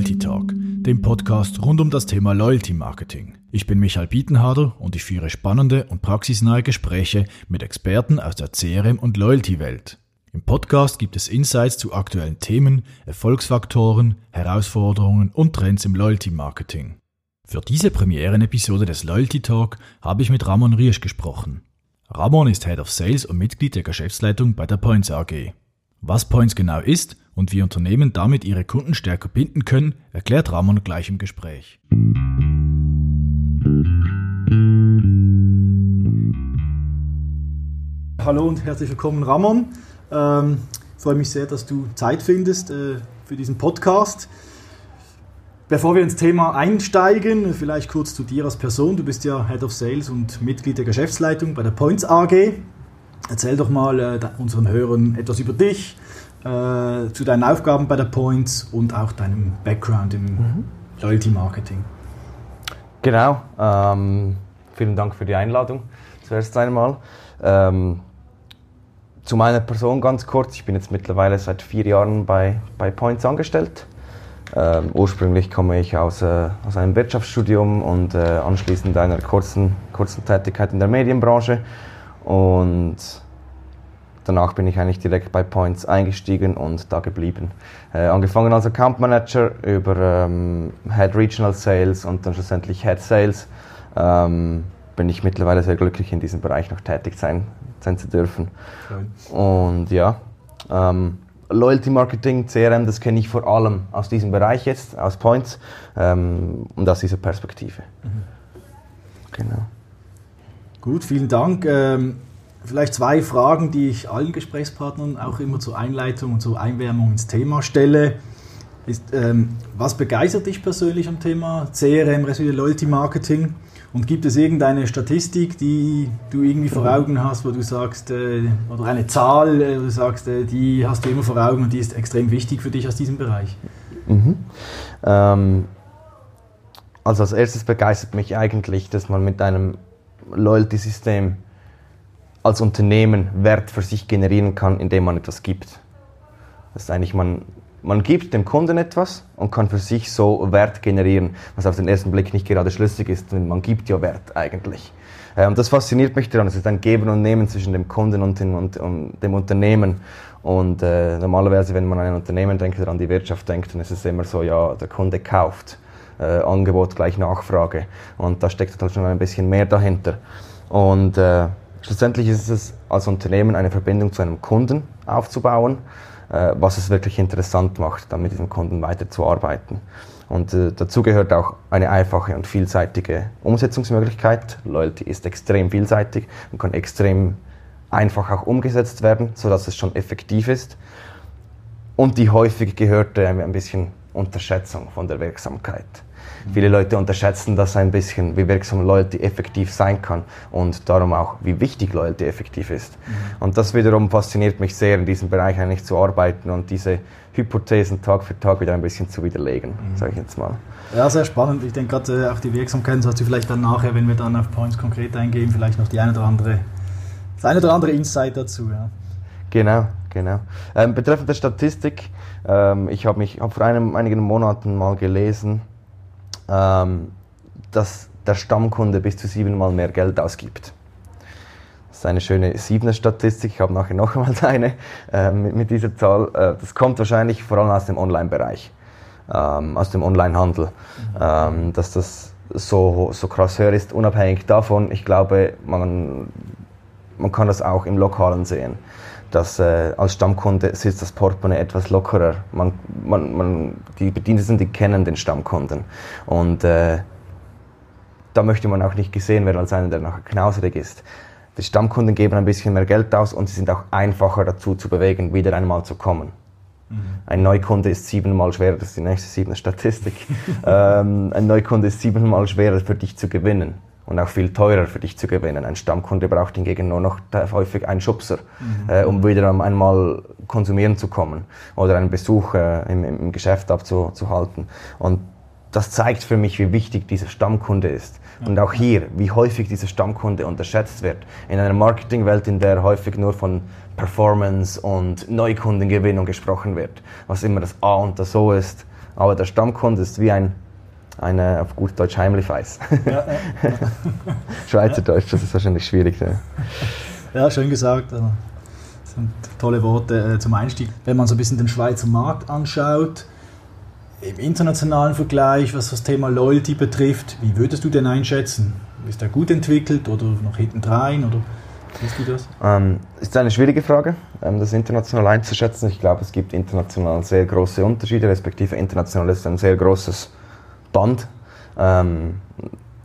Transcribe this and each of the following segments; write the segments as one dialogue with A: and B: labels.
A: Loyalty Talk, dem Podcast rund um das Thema Loyalty Marketing. Ich bin Michael Bietenharder und ich führe spannende und praxisnahe Gespräche mit Experten aus der CRM- und Loyalty-Welt. Im Podcast gibt es Insights zu aktuellen Themen, Erfolgsfaktoren, Herausforderungen und Trends im Loyalty Marketing. Für diese Premieren-Episode des Loyalty Talk habe ich mit Ramon Riesch gesprochen. Ramon ist Head of Sales und Mitglied der Geschäftsleitung bei der Points AG. Was Points genau ist und wie Unternehmen damit ihre Kunden stärker binden können, erklärt Ramon gleich im Gespräch. Hallo und herzlich willkommen, Ramon. Ähm, ich freue mich sehr, dass du Zeit findest äh, für diesen Podcast. Bevor wir ins Thema einsteigen, vielleicht kurz zu dir als Person. Du bist ja Head of Sales und Mitglied der Geschäftsleitung bei der Points AG. Erzähl doch mal äh, unseren Hörern etwas über dich, äh, zu deinen Aufgaben bei der Points und auch deinem Background im mhm. Loyalty Marketing.
B: Genau. Ähm, vielen Dank für die Einladung zuerst einmal. Ähm, zu meiner Person ganz kurz. Ich bin jetzt mittlerweile seit vier Jahren bei, bei Points angestellt. Ähm, ursprünglich komme ich aus, äh, aus einem Wirtschaftsstudium und äh, anschließend einer kurzen, kurzen Tätigkeit in der Medienbranche. Und danach bin ich eigentlich direkt bei Points eingestiegen und da geblieben. Äh, angefangen als Account Manager über ähm, Head Regional Sales und dann schlussendlich Head Sales. Ähm, bin ich mittlerweile sehr glücklich, in diesem Bereich noch tätig sein, sein zu dürfen. Schön. Und ja, ähm, Loyalty Marketing, CRM, das kenne ich vor allem aus diesem Bereich jetzt, aus Points ähm, und aus dieser Perspektive. Mhm.
A: Genau. Gut, vielen Dank. Vielleicht zwei Fragen, die ich allen Gesprächspartnern auch immer zur Einleitung und zur Einwärmung ins Thema stelle. Ist, ähm, was begeistert dich persönlich am Thema CRM, respektive Loyalty Marketing? Und gibt es irgendeine Statistik, die du irgendwie vor Augen hast, wo du sagst, äh, oder eine Zahl, äh, wo du sagst, äh, die hast du immer vor Augen und die ist extrem wichtig für dich aus diesem Bereich? Mhm.
B: Ähm, also als erstes begeistert mich eigentlich, dass man mit einem Loyalty-System als Unternehmen Wert für sich generieren kann, indem man etwas gibt. Das ist eigentlich, man man gibt dem Kunden etwas und kann für sich so Wert generieren, was auf den ersten Blick nicht gerade schlüssig ist, denn man gibt ja Wert eigentlich. Und das fasziniert mich daran. Es ist ein Geben und Nehmen zwischen dem Kunden und dem, und, und dem Unternehmen. Und äh, normalerweise, wenn man an ein Unternehmen denkt oder an die Wirtschaft denkt, dann ist es immer so, ja, der Kunde kauft. Äh, Angebot gleich Nachfrage. Und da steckt halt schon ein bisschen mehr dahinter. Und äh, schlussendlich ist es als Unternehmen eine Verbindung zu einem Kunden aufzubauen äh, was es wirklich interessant macht, dann mit diesem Kunden weiterzuarbeiten. Und äh, dazu gehört auch eine einfache und vielseitige Umsetzungsmöglichkeit. Loyalty ist extrem vielseitig und kann extrem einfach auch umgesetzt werden, sodass es schon effektiv ist. Und die häufig gehörte ein bisschen Unterschätzung von der Wirksamkeit. Viele Leute unterschätzen das ein bisschen, wie wirksam Loyalty effektiv sein kann und darum auch, wie wichtig Loyalty effektiv ist. Mhm. Und das wiederum fasziniert mich sehr, in diesem Bereich eigentlich zu arbeiten und diese Hypothesen Tag für Tag wieder ein bisschen zu widerlegen, mhm. sage ich jetzt mal.
A: Ja, sehr spannend. Ich denke gerade äh, auch die Wirksamkeit, so hast du vielleicht dann nachher, wenn wir dann auf Points konkret eingehen, vielleicht noch die eine oder andere, das eine oder andere Insight dazu. Ja.
B: Genau, genau. Ähm, betreffend der Statistik, ähm, ich habe mich hab vor einem, einigen Monaten mal gelesen, ähm, dass der Stammkunde bis zu siebenmal mehr Geld ausgibt. Das ist eine schöne siebener Statistik. Ich habe nachher noch einmal eine äh, mit, mit, dieser Zahl. Äh, das kommt wahrscheinlich vor allem aus dem Online-Bereich, ähm, aus dem Online-Handel, mhm. ähm, dass das so, so krass höher ist. Unabhängig davon, ich glaube, man, man kann das auch im Lokalen sehen dass äh, als Stammkunde sitzt das Portemonnaie etwas lockerer. Man, man, man, die Bediensteten, die kennen den Stammkunden. Und äh, da möchte man auch nicht gesehen werden als einer, der nachher knauserig ist. Die Stammkunden geben ein bisschen mehr Geld aus und sie sind auch einfacher dazu zu bewegen, wieder einmal zu kommen. Mhm. Ein Neukunde ist siebenmal schwerer, das ist die nächste siebene Statistik. ähm, ein Neukunde ist siebenmal schwerer für dich zu gewinnen und auch viel teurer für dich zu gewinnen. Ein Stammkunde braucht hingegen nur noch häufig einen Schubser, mhm. äh, um wieder einmal konsumieren zu kommen oder einen Besuch äh, im, im, Geschäft abzuhalten. Und das zeigt für mich, wie wichtig dieser Stammkunde ist. Und auch hier, wie häufig dieser Stammkunde unterschätzt wird. In einer Marketingwelt, in der häufig nur von Performance und Neukundengewinnung gesprochen wird, was immer das A und das O ist, aber der Stammkunde ist wie ein, eine auf gut Deutsch Heimlichweiß. Ja, ja. Schweizerdeutsch, das ist wahrscheinlich schwierig. Ja,
A: ja schön gesagt. Das sind tolle Worte äh, zum Einstieg. Wenn man so ein bisschen den Schweizer Markt anschaut, im internationalen Vergleich, was das Thema Loyalty betrifft, wie würdest du denn einschätzen? Ist er gut entwickelt oder noch hinten rein? Oder siehst du das?
B: Ähm, ist eine schwierige Frage, ähm, das international einzuschätzen. Ich glaube, es gibt international sehr große Unterschiede, respektive international ist ein sehr großes Band. Ähm,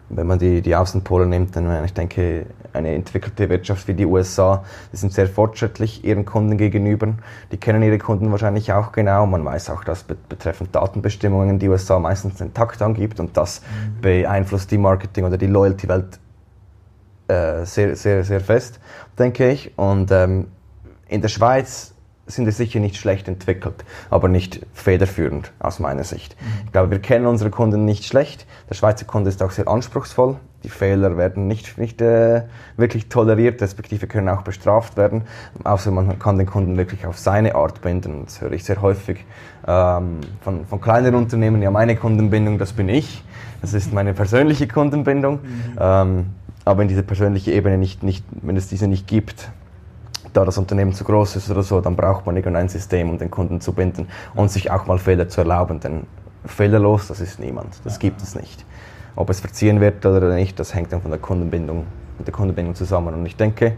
B: wenn man die, die Außenpole nimmt, dann ich denke, eine entwickelte Wirtschaft wie die USA, die sind sehr fortschrittlich ihren Kunden gegenüber. Die kennen ihre Kunden wahrscheinlich auch genau. Man weiß auch, dass betreffend Datenbestimmungen die USA meistens den Takt angibt und das mhm. beeinflusst die Marketing- oder die Loyalty-Welt äh, sehr, sehr, sehr fest, denke ich. Und ähm, in der Schweiz sind es sicher nicht schlecht entwickelt, aber nicht federführend aus meiner Sicht. Ich glaube, wir kennen unsere Kunden nicht schlecht. Der Schweizer Kunde ist auch sehr anspruchsvoll. Die Fehler werden nicht, nicht äh, wirklich toleriert, respektive können auch bestraft werden. Außer man kann den Kunden wirklich auf seine Art binden. Das höre ich sehr häufig ähm, von, von kleinen Unternehmen. Ja, meine Kundenbindung, das bin ich. Das ist meine persönliche Kundenbindung. Mhm. Ähm, aber wenn diese persönliche Ebene nicht, nicht, wenn es diese nicht gibt, da das Unternehmen zu groß ist oder so, dann braucht man irgendein System, um den Kunden zu binden und sich auch mal Fehler zu erlauben. Denn fehlerlos, das ist niemand. Das gibt es nicht. Ob es verziehen wird oder nicht, das hängt dann von der Kundenbindung, mit der Kundenbindung zusammen. Und ich denke,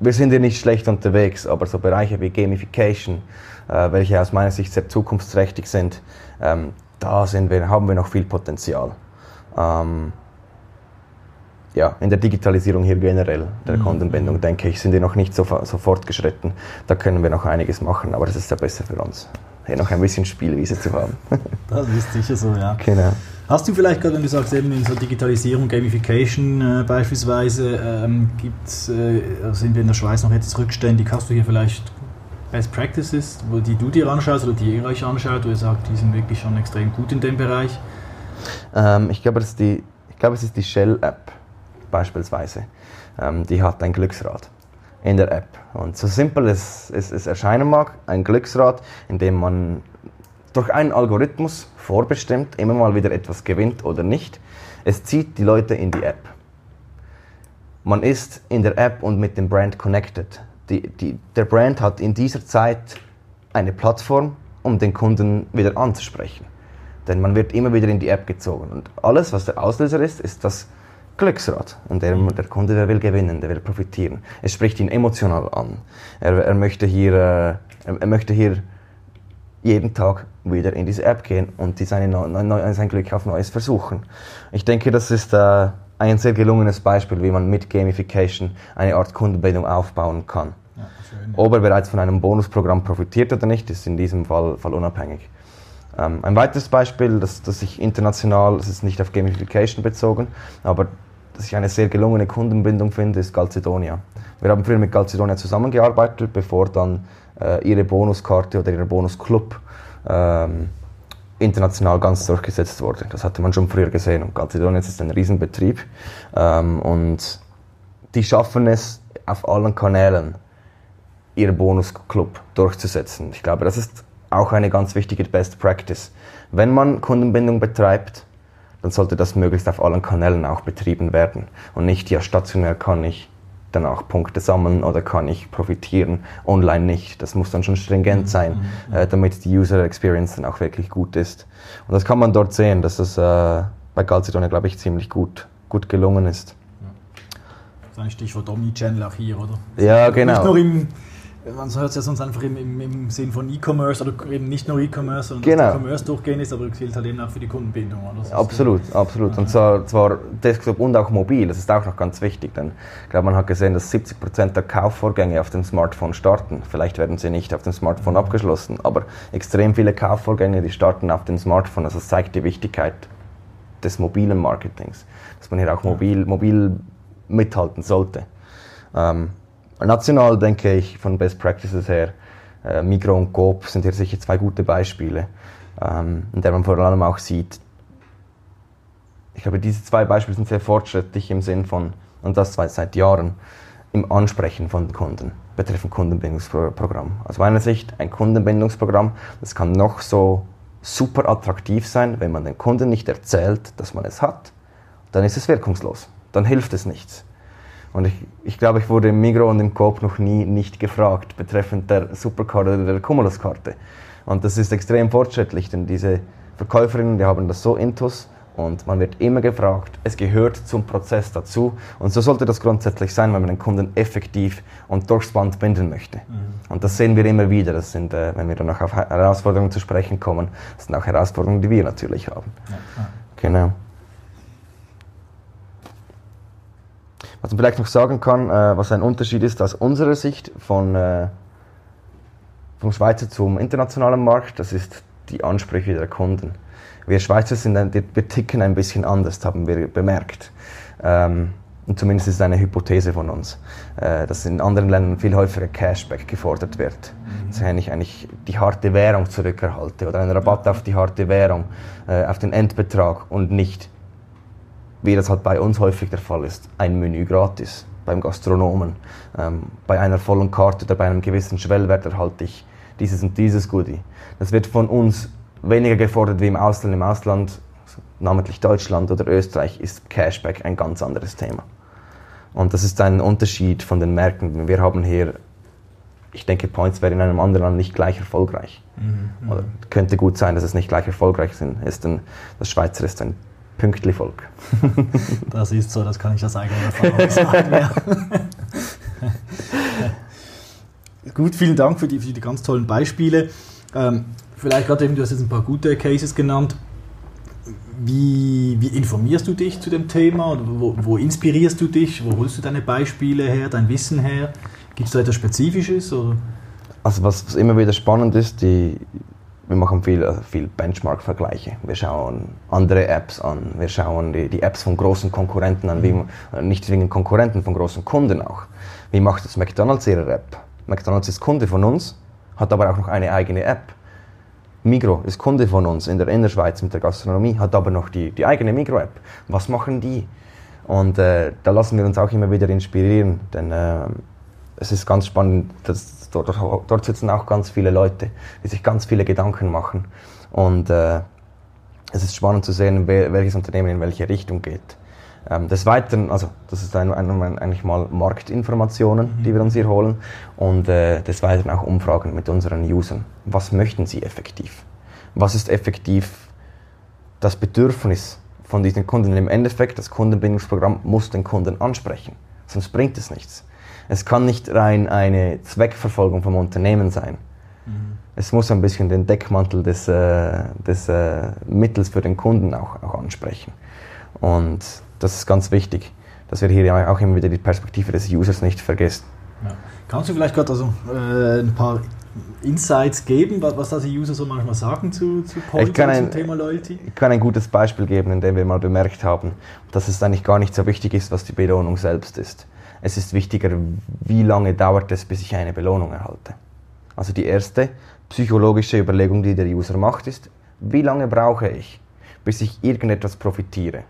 B: wir sind hier nicht schlecht unterwegs, aber so Bereiche wie Gamification, äh, welche aus meiner Sicht sehr zukunftsträchtig sind, ähm, da sind wir, haben wir noch viel Potenzial. Ähm, ja, in der Digitalisierung hier generell, der mhm. Kundenbindung, denke ich, sind wir noch nicht so, so fortgeschritten. Da können wir noch einiges machen, aber das ist ja besser für uns, hier noch ein bisschen Spielwiese zu haben.
A: das ist sicher so, ja.
B: Genau.
A: Hast du vielleicht gerade, wenn du sagst, eben in so Digitalisierung, Gamification äh, beispielsweise, ähm, gibt's, äh, sind wir in der Schweiz noch jetzt rückständig? Hast du hier vielleicht Best Practices, wo die du dir anschaust oder die ihr euch anschaut, wo ihr sagt, die sind wirklich schon extrem gut in dem Bereich?
B: Ähm, ich glaube, ich glaube, es ist die Shell-App beispielsweise, ähm, die hat ein Glücksrad in der App. Und so simpel es, es, es erscheinen mag, ein Glücksrad, in dem man durch einen Algorithmus vorbestimmt immer mal wieder etwas gewinnt oder nicht. Es zieht die Leute in die App. Man ist in der App und mit dem Brand connected. Die, die, der Brand hat in dieser Zeit eine Plattform, um den Kunden wieder anzusprechen. Denn man wird immer wieder in die App gezogen. Und alles, was der Auslöser ist, ist das Glücksrad. Und der, der Kunde, der will gewinnen, der will profitieren. Es spricht ihn emotional an. Er, er, möchte, hier, äh, er möchte hier jeden Tag wieder in diese App gehen und die seine, neu, sein Glück auf Neues versuchen. Ich denke, das ist äh, ein sehr gelungenes Beispiel, wie man mit Gamification eine Art Kundenbildung aufbauen kann. Ja, Ob er bereits von einem Bonusprogramm profitiert oder nicht, ist in diesem Fall, Fall unabhängig. Ähm, ein weiteres Beispiel, das, das ich international, das ist nicht auf Gamification bezogen, aber das ich eine sehr gelungene Kundenbindung finde, ist Calcedonia. Wir haben früher mit Calcedonia zusammengearbeitet, bevor dann äh, ihre Bonuskarte oder ihr Bonusclub ähm, international ganz durchgesetzt wurde. Das hatte man schon früher gesehen. Und Calcedonia ist ein Riesenbetrieb ähm, und die schaffen es auf allen Kanälen, ihren Bonusclub durchzusetzen. Ich glaube, das ist auch eine ganz wichtige Best Practice. Wenn man Kundenbindung betreibt, dann sollte das möglichst auf allen Kanälen auch betrieben werden und nicht, ja, stationär kann ich danach Punkte sammeln oder kann ich profitieren, online nicht. Das muss dann schon stringent sein, mhm. äh, damit die User Experience dann auch wirklich gut ist. Und das kann man dort sehen, dass das äh, bei Calcedonia, glaube ich, ziemlich gut, gut gelungen ist.
A: Das ist ein Stichwort Omnichannel auch hier, oder?
B: Ja, genau.
A: Nicht nur im man hört es ja sonst einfach im, im, im Sinn von E-Commerce oder eben nicht nur E-Commerce, sondern
B: genau.
A: dass E-Commerce durchgehen ist, aber es gilt halt eben auch für die Kundenbindung.
B: Oder? Absolut, absolut. Und zwar, zwar Desktop und auch mobil, das ist auch noch ganz wichtig, denn ich glaube, man hat gesehen, dass 70% der Kaufvorgänge auf dem Smartphone starten. Vielleicht werden sie nicht auf dem Smartphone abgeschlossen, aber extrem viele Kaufvorgänge, die starten auf dem Smartphone. Also das zeigt die Wichtigkeit des mobilen Marketings, dass man hier auch mobil, mobil mithalten sollte. Ähm, National denke ich von Best Practices her, äh, Migro und Coop sind hier sicher zwei gute Beispiele, ähm, in der man vor allem auch sieht, ich glaube, diese zwei Beispiele sind sehr fortschrittlich im Sinn von, und das seit Jahren, im Ansprechen von Kunden betreffend Kundenbindungsprogramm. Aus meiner Sicht ein Kundenbindungsprogramm, das kann noch so super attraktiv sein, wenn man den Kunden nicht erzählt, dass man es hat, dann ist es wirkungslos. Dann hilft es nichts. Und ich, ich glaube, ich wurde im Migro und im Coop noch nie nicht gefragt betreffend der Superkarte oder der Cumulus-Karte. Und das ist extrem fortschrittlich, denn diese Verkäuferinnen, die haben das so intus und man wird immer gefragt. Es gehört zum Prozess dazu und so sollte das grundsätzlich sein, wenn man den Kunden effektiv und durchs Band binden möchte. Mhm. Und das sehen wir immer wieder. Das sind, äh, wenn wir dann auch auf Herausforderungen zu sprechen kommen, das sind auch Herausforderungen, die wir natürlich haben. Ja. Genau. Was man vielleicht noch sagen kann, äh, was ein Unterschied ist aus unserer Sicht von, äh, vom Schweizer zum internationalen Markt, das ist die Ansprüche der Kunden. Wir Schweizer sind ein, wir ticken ein bisschen anders, haben wir bemerkt. Ähm, und zumindest ist es eine Hypothese von uns, äh, dass in anderen Ländern viel häufiger Cashback gefordert wird. Mhm. Dass ich eigentlich die harte Währung zurückerhalte oder einen Rabatt auf die harte Währung, äh, auf den Endbetrag und nicht wie das halt bei uns häufig der Fall ist, ein Menü gratis beim Gastronomen. Ähm, bei einer vollen Karte oder bei einem gewissen Schwellwert erhalte ich dieses und dieses Goodie. Das wird von uns weniger gefordert wie im Ausland. Im Ausland, namentlich Deutschland oder Österreich, ist Cashback ein ganz anderes Thema. Und das ist ein Unterschied von den Märkten. Wir haben hier, ich denke, Points wäre in einem anderen Land nicht gleich erfolgreich. Mhm, Oder könnte gut sein, dass es nicht gleich erfolgreich ist. Denn das Schweizer ist ein pünktlich Volk.
A: das ist so, das kann ich aus eigener Erfahrung sagen. Ja. Gut, vielen Dank für die, für die ganz tollen Beispiele. Ähm, vielleicht gerade eben, du hast jetzt ein paar gute Cases genannt. Wie, wie informierst du dich zu dem Thema? Wo, wo, inspirierst du dich? Wo holst du deine Beispiele her, dein Wissen her? Gibt es da etwas Spezifisches? Oder?
B: Also was, was immer wieder spannend ist, die, wir machen viel, äh, viel Benchmark-Vergleiche. Wir schauen andere Apps an, wir schauen die, die Apps von großen Konkurrenten an, wie, äh, nicht zwingend Konkurrenten, von großen Kunden auch. Wie macht jetzt McDonalds ihre App? McDonalds ist Kunde von uns, hat aber auch noch eine eigene App. Migro ist Kunde von uns in der Innerschweiz mit der Gastronomie, hat aber noch die, die eigene Migro-App. Was machen die? Und äh, da lassen wir uns auch immer wieder inspirieren, denn äh, es ist ganz spannend, dass dort, dort sitzen auch ganz viele Leute, die sich ganz viele Gedanken machen. Und äh, es ist spannend zu sehen, welches Unternehmen in welche Richtung geht. Ähm, des Weiteren, also das ist ein, ein, eigentlich mal Marktinformationen, mhm. die wir uns hier holen und äh, des Weiteren auch Umfragen mit unseren Usern. Was möchten sie effektiv? Was ist effektiv das Bedürfnis von diesen Kunden? Im Endeffekt, das Kundenbindungsprogramm muss den Kunden ansprechen, sonst bringt es nichts. Es kann nicht rein eine Zweckverfolgung vom Unternehmen sein. Mhm. Es muss ein bisschen den Deckmantel des, äh, des äh, Mittels für den Kunden auch, auch ansprechen. Und das ist ganz wichtig, dass wir hier auch immer wieder die Perspektive des Users nicht vergessen.
A: Ja. Kannst du vielleicht gerade also, äh, ein paar Insights geben, was, da die User so manchmal sagen zu, zu
B: Point zum ein, Thema Loyalty? Ich kann ein gutes Beispiel geben, in dem wir mal bemerkt haben, dass es eigentlich gar nicht so wichtig ist, was die Belohnung selbst ist. Es ist wichtiger, wie lange dauert es, bis ich eine Belohnung erhalte. Also die erste psychologische Überlegung, die der User macht, ist, wie lange brauche ich, bis ich irgendetwas profitiere.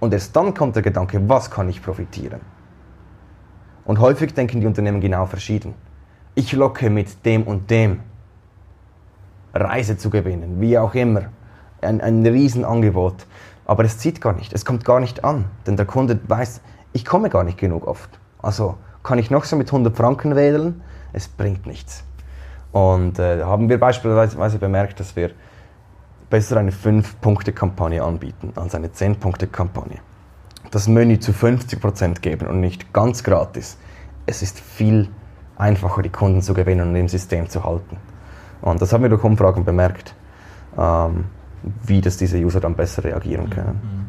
B: Und erst dann kommt der Gedanke, was kann ich profitieren? Und häufig denken die Unternehmen genau verschieden. Ich locke mit dem und dem Reise zu gewinnen, wie auch immer. Ein, ein Riesenangebot. Aber es zieht gar nicht, es kommt gar nicht an. Denn der Kunde weiß, ich komme gar nicht genug oft. Also kann ich noch so mit 100 Franken wählen, es bringt nichts. Und äh, haben wir beispielsweise bemerkt, dass wir besser eine 5-Punkte-Kampagne anbieten als eine 10-Punkte-Kampagne. Das Menü zu 50% geben und nicht ganz gratis. Es ist viel einfacher, die Kunden zu gewinnen und im System zu halten. Und das haben wir durch Umfragen bemerkt, ähm, wie das diese User dann besser reagieren können. Mhm.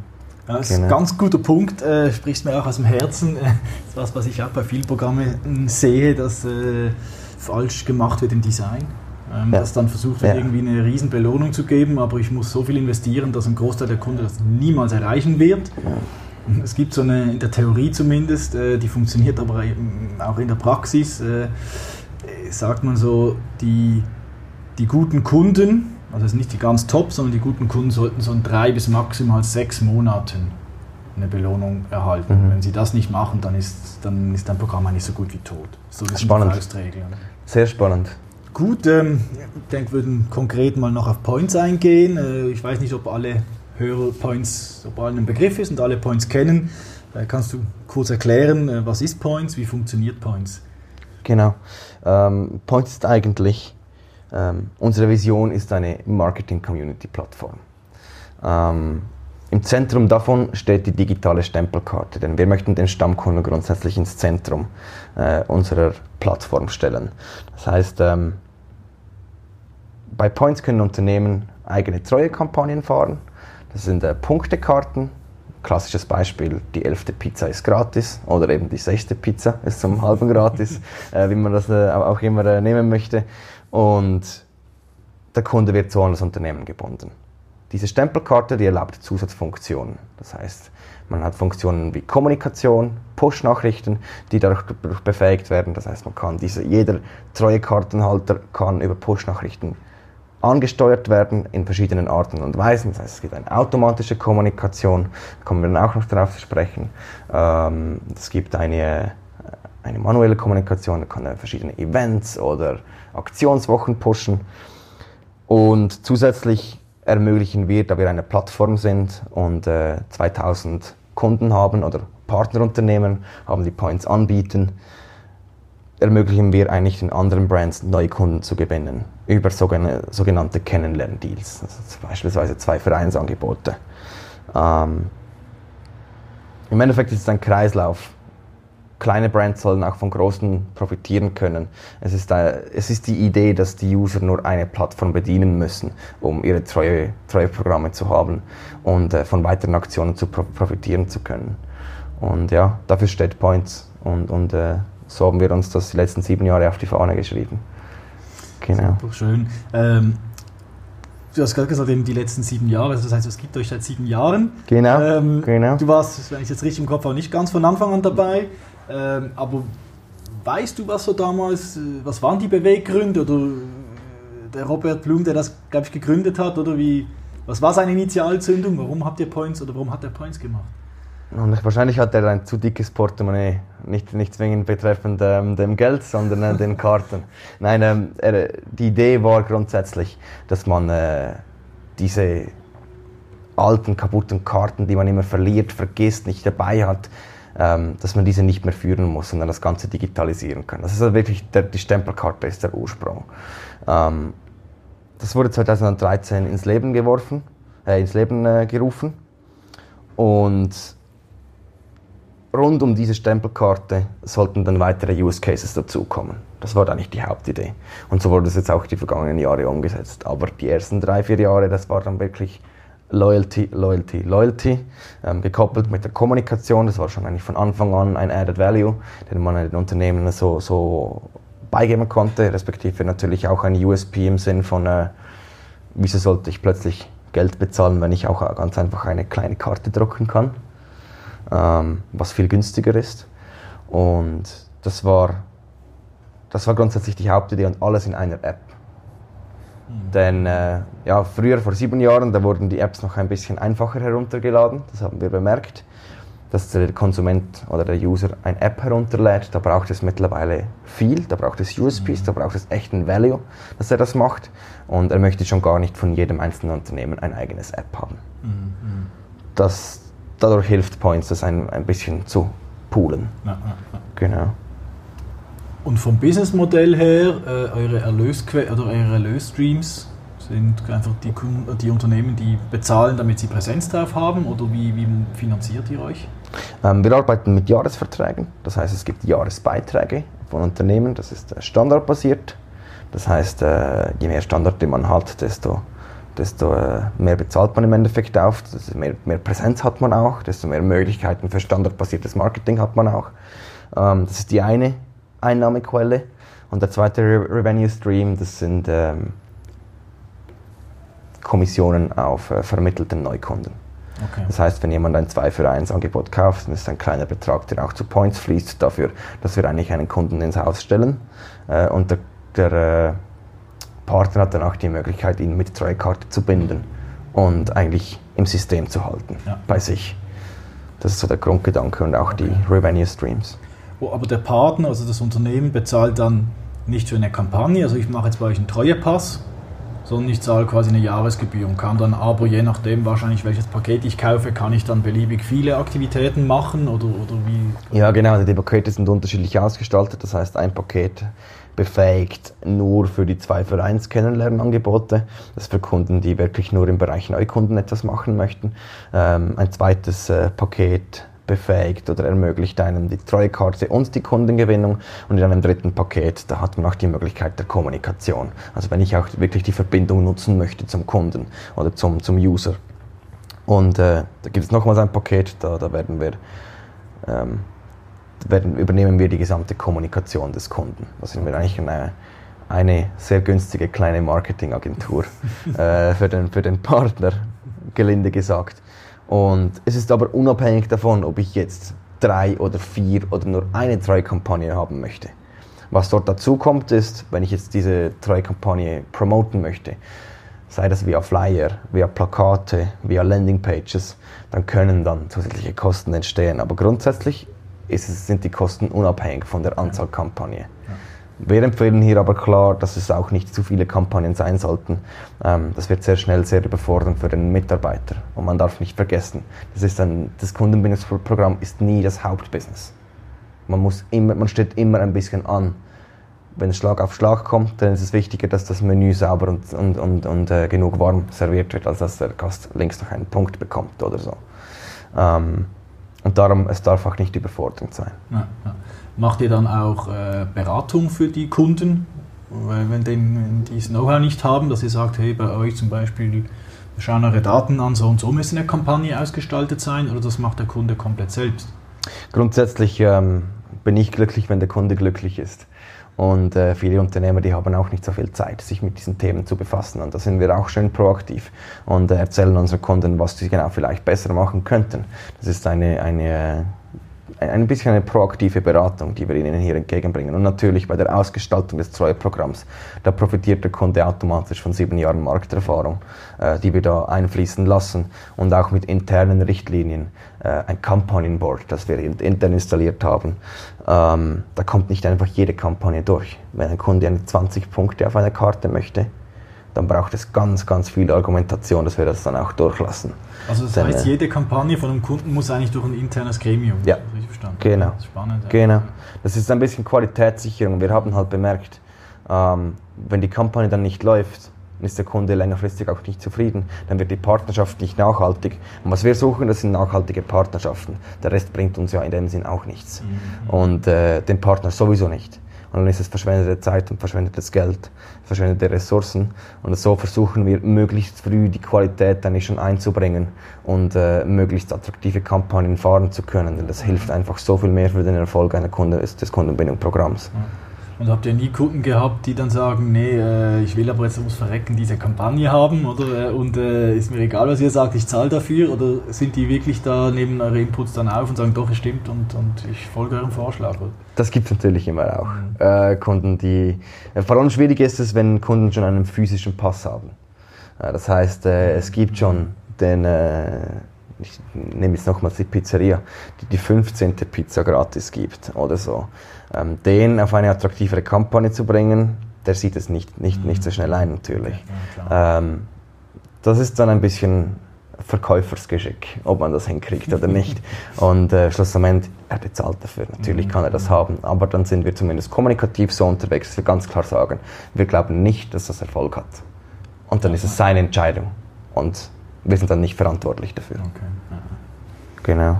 A: Ja, das genau. ist ein ganz guter Punkt, äh, sprichst mir auch aus dem Herzen. Das ist was, was ich auch bei vielen Programmen sehe, dass äh, falsch gemacht wird im Design. Ähm, ja. Dass dann versucht wird, ja. irgendwie eine riesen Belohnung zu geben, aber ich muss so viel investieren, dass ein Großteil der Kunden das niemals erreichen wird. Ja. Es gibt so eine, in der Theorie zumindest, äh, die funktioniert aber auch in der Praxis, äh, sagt man so, die, die guten Kunden, also nicht die ganz top, sondern die guten Kunden sollten so in drei bis maximal sechs Monaten eine Belohnung erhalten. Mhm. Wenn sie das nicht machen, dann ist, dann ist dein Programm eigentlich so gut wie tot. So
B: ist spannend. Sehr spannend.
A: Gut, ähm, ich denke, wir würden konkret mal noch auf Points eingehen. Äh, ich weiß nicht, ob alle Hörer Points, ob allen ein Begriff ist und alle Points kennen. Äh, kannst du kurz erklären, äh, was ist Points, wie funktioniert Points?
B: Genau. Ähm, Points ist eigentlich, ähm, unsere Vision ist eine Marketing-Community-Plattform. Ähm, Im Zentrum davon steht die digitale Stempelkarte, denn wir möchten den Stammkunden grundsätzlich ins Zentrum äh, unserer Plattform stellen. Das heißt, ähm, bei Points können Unternehmen eigene Treuekampagnen fahren. Das sind äh, Punktekarten. Klassisches Beispiel, die elfte Pizza ist gratis oder eben die sechste Pizza ist zum halben gratis, äh, wie man das äh, auch immer äh, nehmen möchte. Und der Kunde wird so an das Unternehmen gebunden. Diese Stempelkarte, die erlaubt Zusatzfunktionen. Das heißt, man hat Funktionen wie Kommunikation, Push-Nachrichten, die dadurch befähigt werden. Das heißt, man kann diese, jeder treue Kartenhalter kann über Push-Nachrichten angesteuert werden in verschiedenen Arten und Weisen. Das heißt, es gibt eine automatische Kommunikation, da kommen wir dann auch noch darauf zu sprechen. Ähm, es gibt eine, eine manuelle Kommunikation, da kann man verschiedene Events oder Aktionswochen pushen. Und zusätzlich ermöglichen wir, da wir eine Plattform sind und äh, 2000 Kunden haben oder Partnerunternehmen haben, die Points anbieten, ermöglichen wir eigentlich den anderen Brands neue Kunden zu gewinnen über sogenannte Kennenlern-Deals, also beispielsweise zwei Vereinsangebote. Ähm, Im Endeffekt ist es ein Kreislauf. Kleine Brands sollen auch von großen profitieren können. Es ist, äh, es ist die Idee, dass die User nur eine Plattform bedienen müssen, um ihre treue, Programme zu haben und äh, von weiteren Aktionen zu profitieren zu können. Und ja, dafür steht Points und, und äh, so haben wir uns das die letzten sieben Jahre auf die Fahne geschrieben.
A: Genau. Super schön. Ähm, du hast gerade gesagt, eben die letzten sieben Jahre, also das heißt, es gibt euch seit sieben Jahren.
B: Genau. Ähm, genau.
A: Du warst, wenn ich jetzt richtig im Kopf habe, nicht ganz von Anfang an dabei. Ähm, aber weißt du, was so damals, äh, was waren die Beweggründe oder äh, der Robert Blum, der das, glaube ich, gegründet hat, oder wie, was war seine Initialzündung? Warum habt ihr Points oder warum hat er Points gemacht?
B: Und wahrscheinlich hat er ein zu dickes Portemonnaie. Nicht, nicht zwingend betreffend ähm, dem Geld, sondern äh, den Karten. Nein, ähm, er, die Idee war grundsätzlich, dass man äh, diese alten, kaputten Karten, die man immer verliert, vergisst, nicht dabei hat, ähm, dass man diese nicht mehr führen muss, sondern das Ganze digitalisieren kann. Das ist also wirklich, der, die Stempelkarte ist der Ursprung. Ähm, das wurde 2013 ins Leben geworfen, äh, ins Leben äh, gerufen. Und rund um diese Stempelkarte sollten dann weitere Use Cases dazukommen. Das war eigentlich die Hauptidee. Und so wurde es jetzt auch die vergangenen Jahre umgesetzt. Aber die ersten drei, vier Jahre, das war dann wirklich Loyalty, Loyalty, Loyalty, ähm, gekoppelt mit der Kommunikation. Das war schon eigentlich von Anfang an ein Added Value, den man den Unternehmen so, so beigeben konnte, respektive natürlich auch ein USP im Sinn von, äh, wieso sollte ich plötzlich Geld bezahlen, wenn ich auch ganz einfach eine kleine Karte drucken kann ähm, was viel günstiger ist. Und das war, das war grundsätzlich die Hauptidee und alles in einer App. Mhm. Denn äh, ja, früher, vor sieben Jahren, da wurden die Apps noch ein bisschen einfacher heruntergeladen. Das haben wir bemerkt, dass der Konsument oder der User eine App herunterlädt. Da braucht es mittlerweile viel, da braucht es USPs, mhm. da braucht es echten Value, dass er das macht. Und er möchte schon gar nicht von jedem einzelnen Unternehmen ein eigenes App haben. Mhm. Das, dadurch hilft Points, das ein, ein bisschen zu poolen. Ja, ja, ja. Genau.
A: Und vom Businessmodell her, äh, eure, Erlösque oder eure Erlösstreams sind einfach die, die Unternehmen, die bezahlen, damit sie Präsenz drauf haben oder wie, wie finanziert ihr euch?
B: Ähm, wir arbeiten mit Jahresverträgen, das heißt es gibt Jahresbeiträge von Unternehmen, das ist äh, standardbasiert. Das heißt, äh, je mehr Standorte man hat, desto desto äh, mehr bezahlt man im Endeffekt auf, desto mehr, mehr Präsenz hat man auch, desto mehr Möglichkeiten für standardbasiertes Marketing hat man auch. Ähm, das ist die eine Einnahmequelle. Und der zweite Re Revenue Stream, das sind ähm, Kommissionen auf äh, vermittelten Neukunden. Okay. Das heißt, wenn jemand ein 2 für 1 Angebot kauft, dann ist ein kleiner Betrag, der auch zu Points fließt, dafür, dass wir eigentlich einen Kunden ins Haus stellen. Äh, und der, der äh, Partner hat dann auch die Möglichkeit, ihn mit Treuekarte zu binden und eigentlich im System zu halten, ja. bei sich. Das ist so der Grundgedanke und auch okay. die Revenue Streams.
A: Oh, aber der Partner, also das Unternehmen, bezahlt dann nicht für eine Kampagne, also ich mache jetzt bei euch einen Treuepass, sondern ich zahle quasi eine Jahresgebühr und kann dann aber je nachdem wahrscheinlich welches Paket ich kaufe, kann ich dann beliebig viele Aktivitäten machen oder, oder wie?
B: Ja genau, also die Pakete sind unterschiedlich ausgestaltet, das heißt ein Paket befähigt nur für die 2 für 1 Kennenlernangebote. Das ist für Kunden, die wirklich nur im Bereich Neukunden etwas machen möchten. Ähm, ein zweites äh, Paket befähigt oder ermöglicht einem die Treuekarte und die Kundengewinnung. Und in einem dritten Paket, da hat man auch die Möglichkeit der Kommunikation. Also wenn ich auch wirklich die Verbindung nutzen möchte zum Kunden oder zum, zum User. Und äh, da gibt es nochmals ein Paket, da, da werden wir ähm, werden, übernehmen wir die gesamte Kommunikation des Kunden. Da sind wir eigentlich eine, eine sehr günstige kleine Marketingagentur äh, für, den, für den Partner, gelinde gesagt. Und es ist aber unabhängig davon, ob ich jetzt drei oder vier oder nur eine Treu-Kampagne haben möchte. Was dort dazu kommt, ist, wenn ich jetzt diese Treu-Kampagne promoten möchte, sei das via Flyer, via Plakate, via Landingpages, dann können dann zusätzliche Kosten entstehen. Aber grundsätzlich es, sind die Kosten unabhängig von der Anzahl Kampagne. Wir empfehlen hier aber klar, dass es auch nicht zu viele Kampagnen sein sollten. Ähm, das wird sehr schnell sehr überfordernd für den Mitarbeiter. Und man darf nicht vergessen, das, ist ein, das Kundenbindungsprogramm ist nie das Hauptbusiness. Man, muss immer, man steht immer ein bisschen an. Wenn es Schlag auf Schlag kommt, dann ist es wichtiger, dass das Menü sauber und, und, und, und äh, genug warm serviert wird, als dass der Gast links noch einen Punkt bekommt oder so. Ähm, und darum, es darf auch nicht überfordernd sein. Ja,
A: ja. Macht ihr dann auch äh, Beratung für die Kunden? Weil wenn, die das Know-how nicht haben, dass ihr sagt, hey, bei euch zum Beispiel, wir schauen eure Daten an, so und so müssen eine Kampagne ausgestaltet sein oder das macht der Kunde komplett selbst?
B: Grundsätzlich ähm, bin ich glücklich, wenn der Kunde glücklich ist. Und äh, viele Unternehmer, die haben auch nicht so viel Zeit, sich mit diesen Themen zu befassen. Und da sind wir auch schön proaktiv und äh, erzählen unseren Kunden, was sie genau vielleicht besser machen könnten. Das ist eine, eine ein bisschen eine proaktive Beratung, die wir Ihnen hier entgegenbringen. Und natürlich bei der Ausgestaltung des Treueprogramms, da profitiert der Kunde automatisch von sieben Jahren Markterfahrung, äh, die wir da einfließen lassen und auch mit internen Richtlinien, äh, ein Kampagnenboard, das wir intern installiert haben. Ähm, da kommt nicht einfach jede Kampagne durch. Wenn ein Kunde 20 Punkte auf einer Karte möchte, dann braucht es ganz, ganz viel Argumentation, dass wir das dann auch durchlassen.
A: Also das Denn, heißt, äh, jede Kampagne von einem Kunden muss eigentlich durch ein internes Gremium.
B: Ja, genau. Das spannend. Ja. Genau. Das ist ein bisschen Qualitätssicherung. Wir haben halt bemerkt, ähm, wenn die Kampagne dann nicht läuft, ist der Kunde längerfristig auch nicht zufrieden, dann wird die Partnerschaft nicht nachhaltig. Und was wir suchen, das sind nachhaltige Partnerschaften. Der Rest bringt uns ja in dem Sinn auch nichts. Mhm. Und äh, den Partner sowieso nicht. Und dann ist es verschwendete Zeit und verschwendetes Geld, verschwendete Ressourcen. Und so versuchen wir möglichst früh die Qualität eigentlich schon einzubringen und äh, möglichst attraktive Kampagnen fahren zu können. Denn das hilft einfach so viel mehr für den Erfolg einer Kunde, des Kundenbindungsprogramms.
A: Ja. Und habt ihr nie Kunden gehabt, die dann sagen, nee, äh, ich will aber jetzt ums Verrecken diese Kampagne haben oder äh, und äh, ist mir egal, was ihr sagt, ich zahle dafür? Oder sind die wirklich da, nehmen eure Inputs dann auf und sagen, doch, es stimmt und, und ich folge eurem Vorschlag? Oder?
B: Das gibt es natürlich immer auch. Mhm. Äh, Kunden, die. Äh, vor allem schwierig ist es, wenn Kunden schon einen physischen Pass haben. Das heißt, es gibt schon den ich nehme jetzt nochmals die Pizzeria, die die 15. Pizza gratis gibt oder so. Ähm, den auf eine attraktivere Kampagne zu bringen, der sieht es nicht, nicht, nicht so schnell ein natürlich. Ja, ähm, das ist dann ein bisschen Verkäufersgeschick, ob man das hinkriegt oder nicht. Und äh, schlussendlich, er bezahlt dafür. Natürlich kann er das haben, aber dann sind wir zumindest kommunikativ so unterwegs, dass wir ganz klar sagen, wir glauben nicht, dass das Erfolg hat. Und dann ist es seine Entscheidung. Und wir sind dann nicht verantwortlich dafür. Okay. Genau.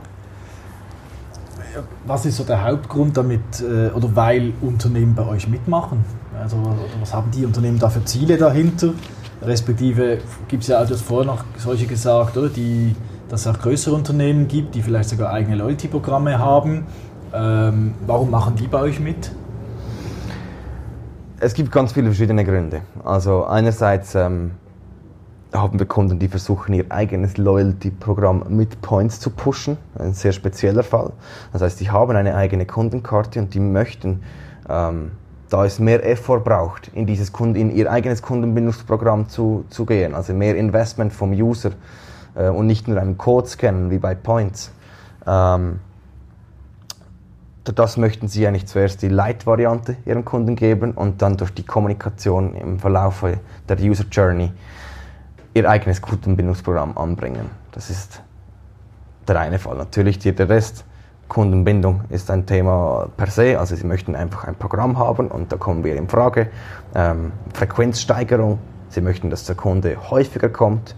A: Was ist so der Hauptgrund damit, äh, oder weil Unternehmen bei euch mitmachen? Also, was haben die Unternehmen da für Ziele dahinter? Respektive gibt es ja, also vorher noch solche gesagt, oder? Die, dass es auch größere Unternehmen gibt, die vielleicht sogar eigene Loyalty-Programme haben. Ähm, warum machen die bei euch mit?
B: Es gibt ganz viele verschiedene Gründe. Also einerseits ähm, haben wir Kunden, die versuchen, ihr eigenes Loyalty-Programm mit Points zu pushen. Ein sehr spezieller Fall. Das heißt, die haben eine eigene Kundenkarte und die möchten, ähm, da es mehr Effort braucht, in, dieses Kunden, in ihr eigenes Kundenbindungsprogramm zu, zu gehen. Also mehr Investment vom User äh, und nicht nur einen Code scannen wie bei Points. Ähm, das möchten sie eigentlich zuerst die Light-Variante ihren Kunden geben und dann durch die Kommunikation im Verlauf der User Journey ihr eigenes Kundenbindungsprogramm anbringen. Das ist der eine Fall. Natürlich der Rest, Kundenbindung ist ein Thema per se, also sie möchten einfach ein Programm haben und da kommen wir in Frage. Ähm, Frequenzsteigerung, sie möchten, dass der Kunde häufiger kommt.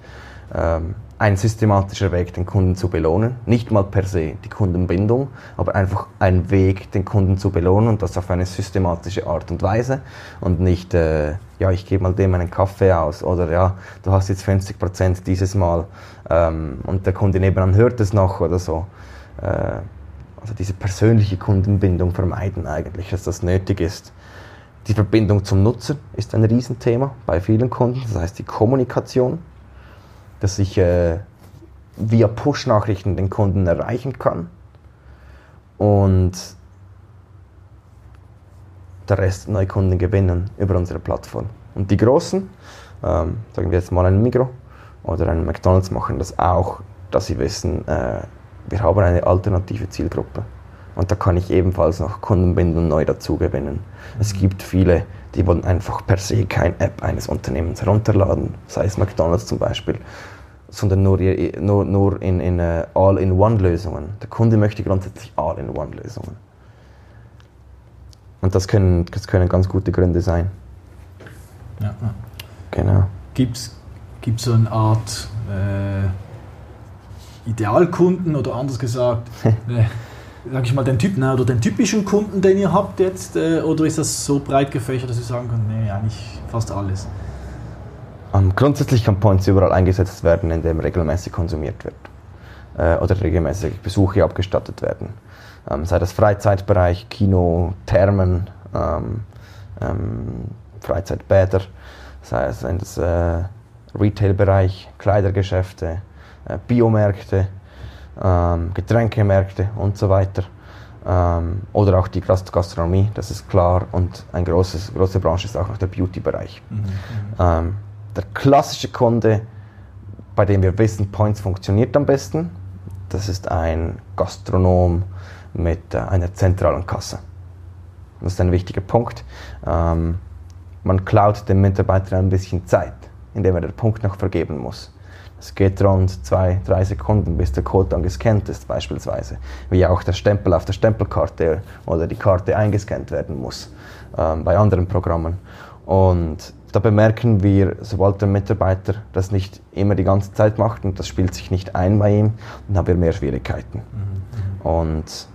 B: Ähm, ein systematischer Weg, den Kunden zu belohnen. Nicht mal per se die Kundenbindung, aber einfach ein Weg, den Kunden zu belohnen und das auf eine systematische Art und Weise und nicht, äh, ja, ich gebe mal dem einen Kaffee aus oder ja, du hast jetzt 50 Prozent dieses Mal ähm, und der Kunde nebenan hört es noch oder so. Äh, also diese persönliche Kundenbindung vermeiden eigentlich, dass das nötig ist. Die Verbindung zum Nutzer ist ein Riesenthema bei vielen Kunden, das heißt die Kommunikation dass ich äh, via Push-Nachrichten den Kunden erreichen kann und der Rest Neukunden gewinnen über unsere Plattform. Und die Großen, ähm, sagen wir jetzt mal ein Migro oder ein McDonalds, machen das auch, dass sie wissen, äh, wir haben eine alternative Zielgruppe. Und da kann ich ebenfalls noch Kundenbindung neu dazu gewinnen. Mhm. Es gibt viele, die wollen einfach per se keine App eines Unternehmens herunterladen, sei es McDonalds zum Beispiel, sondern nur, nur, nur in, in uh, All-in-One-Lösungen. Der Kunde möchte grundsätzlich All-in-One-Lösungen. Und das können, das können ganz gute Gründe sein.
A: Ja. Genau. Gibt es so eine Art äh, Idealkunden oder anders gesagt, äh, sag ich mal, den Typ, ne, oder den typischen Kunden, den ihr habt jetzt, äh, oder ist das so breit gefächert, dass ihr sagen könnt, nee, eigentlich fast alles?
B: Um, grundsätzlich kann Points überall eingesetzt werden, indem regelmäßig konsumiert wird äh, oder regelmäßig Besuche abgestattet werden. Ähm, sei das Freizeitbereich, Kino, Thermen, ähm, ähm, Freizeitbäder, sei es das äh, Retailbereich, Kleidergeschäfte, äh, Biomärkte, ähm, Getränkemärkte und so weiter. Ähm, oder auch die Gastronomie, das ist klar. Und eine große Branche ist auch noch der Beauty-Bereich. Mhm, mhm. ähm, der klassische Kunde, bei dem wir wissen, Points funktioniert am besten, das ist ein Gastronom mit äh, einer zentralen Kasse. Das ist ein wichtiger Punkt. Ähm, man klaut dem Mitarbeiter ein bisschen Zeit, indem er den Punkt noch vergeben muss. Es geht rund zwei, drei Sekunden, bis der Code dann gescannt ist, beispielsweise. Wie auch der Stempel auf der Stempelkarte oder die Karte eingescannt werden muss ähm, bei anderen Programmen. Und da bemerken wir, sobald der Mitarbeiter das nicht immer die ganze Zeit macht und das spielt sich nicht ein bei ihm, dann haben wir mehr Schwierigkeiten. Mhm. Und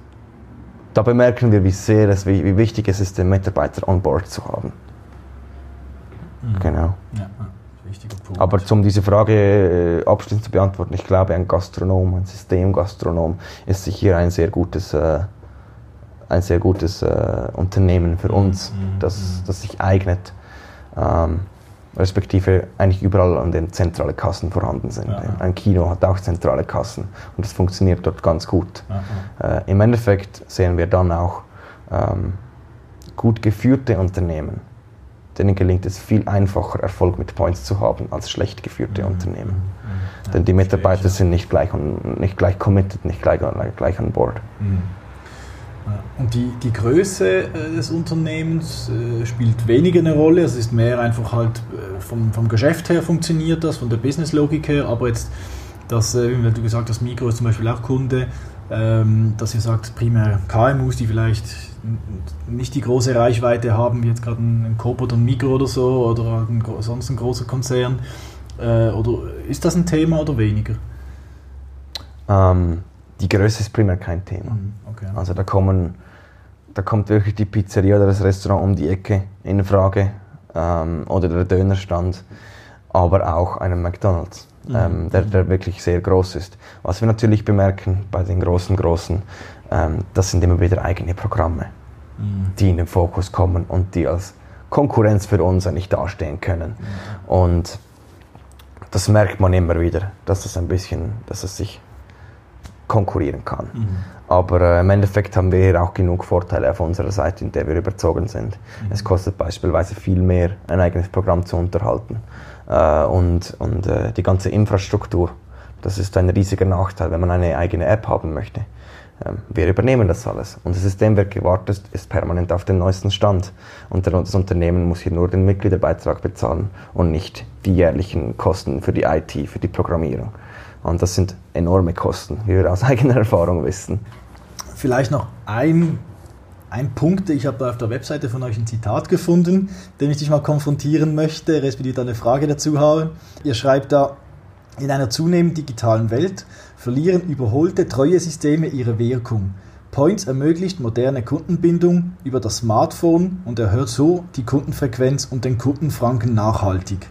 B: da bemerken wir, wie sehr es, wie, wie, wichtig es ist, den Mitarbeiter on board zu haben. Mhm. Genau. Ja, Aber um diese Frage äh, abschließend zu beantworten, ich glaube, ein Gastronom, ein Systemgastronom ist sicher ein sehr gutes, äh, ein sehr gutes äh, Unternehmen für uns, mhm. das, mhm. das sich eignet ähm, respektive eigentlich überall an den zentralen Kassen vorhanden sind. Ja. Ein Kino hat auch zentrale Kassen und das funktioniert dort ganz gut. Äh, Im Endeffekt sehen wir dann auch ähm, gut geführte Unternehmen, denen gelingt es viel einfacher, Erfolg mit Points zu haben, als schlecht geführte mhm. Unternehmen. Mhm. Denn die Mitarbeiter sind nicht gleich, on, nicht gleich committed, nicht gleich, gleich on board. Mhm.
A: Und die, die Größe äh, des Unternehmens äh, spielt weniger eine Rolle. Es ist mehr einfach halt äh, vom, vom Geschäft her funktioniert das, von der Businesslogik her. Aber jetzt, das, wie du gesagt hast, Mikro ist zum Beispiel auch Kunde, ähm, dass ihr sagt, primär KMUs, die vielleicht nicht die große Reichweite haben, wie jetzt gerade ein Coop oder ein Mikro oder so, oder ein, sonst ein großer Konzern. oder ist das ein Thema oder weniger?
B: Ähm, die Größe ist primär kein Thema. Mhm, okay. Also da kommen, da kommt wirklich die Pizzeria oder das Restaurant um die Ecke in Frage ähm, oder der Dönerstand, aber auch einen McDonald's, mhm. ähm, der, der wirklich sehr groß ist. Was wir natürlich bemerken bei den großen Großen, das sind immer wieder eigene Programme, mhm. die in den Fokus kommen und die als Konkurrenz für uns eigentlich dastehen können. Mhm. Und das merkt man immer wieder, dass es ein bisschen, dass es sich konkurrieren kann. Mhm. Aber äh, im Endeffekt haben wir hier auch genug Vorteile auf unserer Seite, in der wir überzogen sind. Mhm. Es kostet beispielsweise viel mehr, ein eigenes Programm zu unterhalten. Äh, und und äh, die ganze Infrastruktur, das ist ein riesiger Nachteil, wenn man eine eigene App haben möchte. Ähm, wir übernehmen das alles. Unser System wird gewartet, ist permanent auf dem neuesten Stand. Und das Unternehmen muss hier nur den Mitgliederbeitrag bezahlen und nicht die jährlichen Kosten für die IT, für die Programmierung. Und das sind enorme Kosten, wie wir aus eigener Erfahrung wissen.
A: Vielleicht noch ein, ein Punkt, ich habe da auf der Webseite von euch ein Zitat gefunden, dem ich dich mal konfrontieren möchte, respektive eine Frage dazu habe. Ihr schreibt da, in einer zunehmend digitalen Welt verlieren überholte Treuesysteme ihre Wirkung. Points ermöglicht moderne Kundenbindung über das Smartphone und erhöht so die Kundenfrequenz und den Kundenfranken nachhaltig.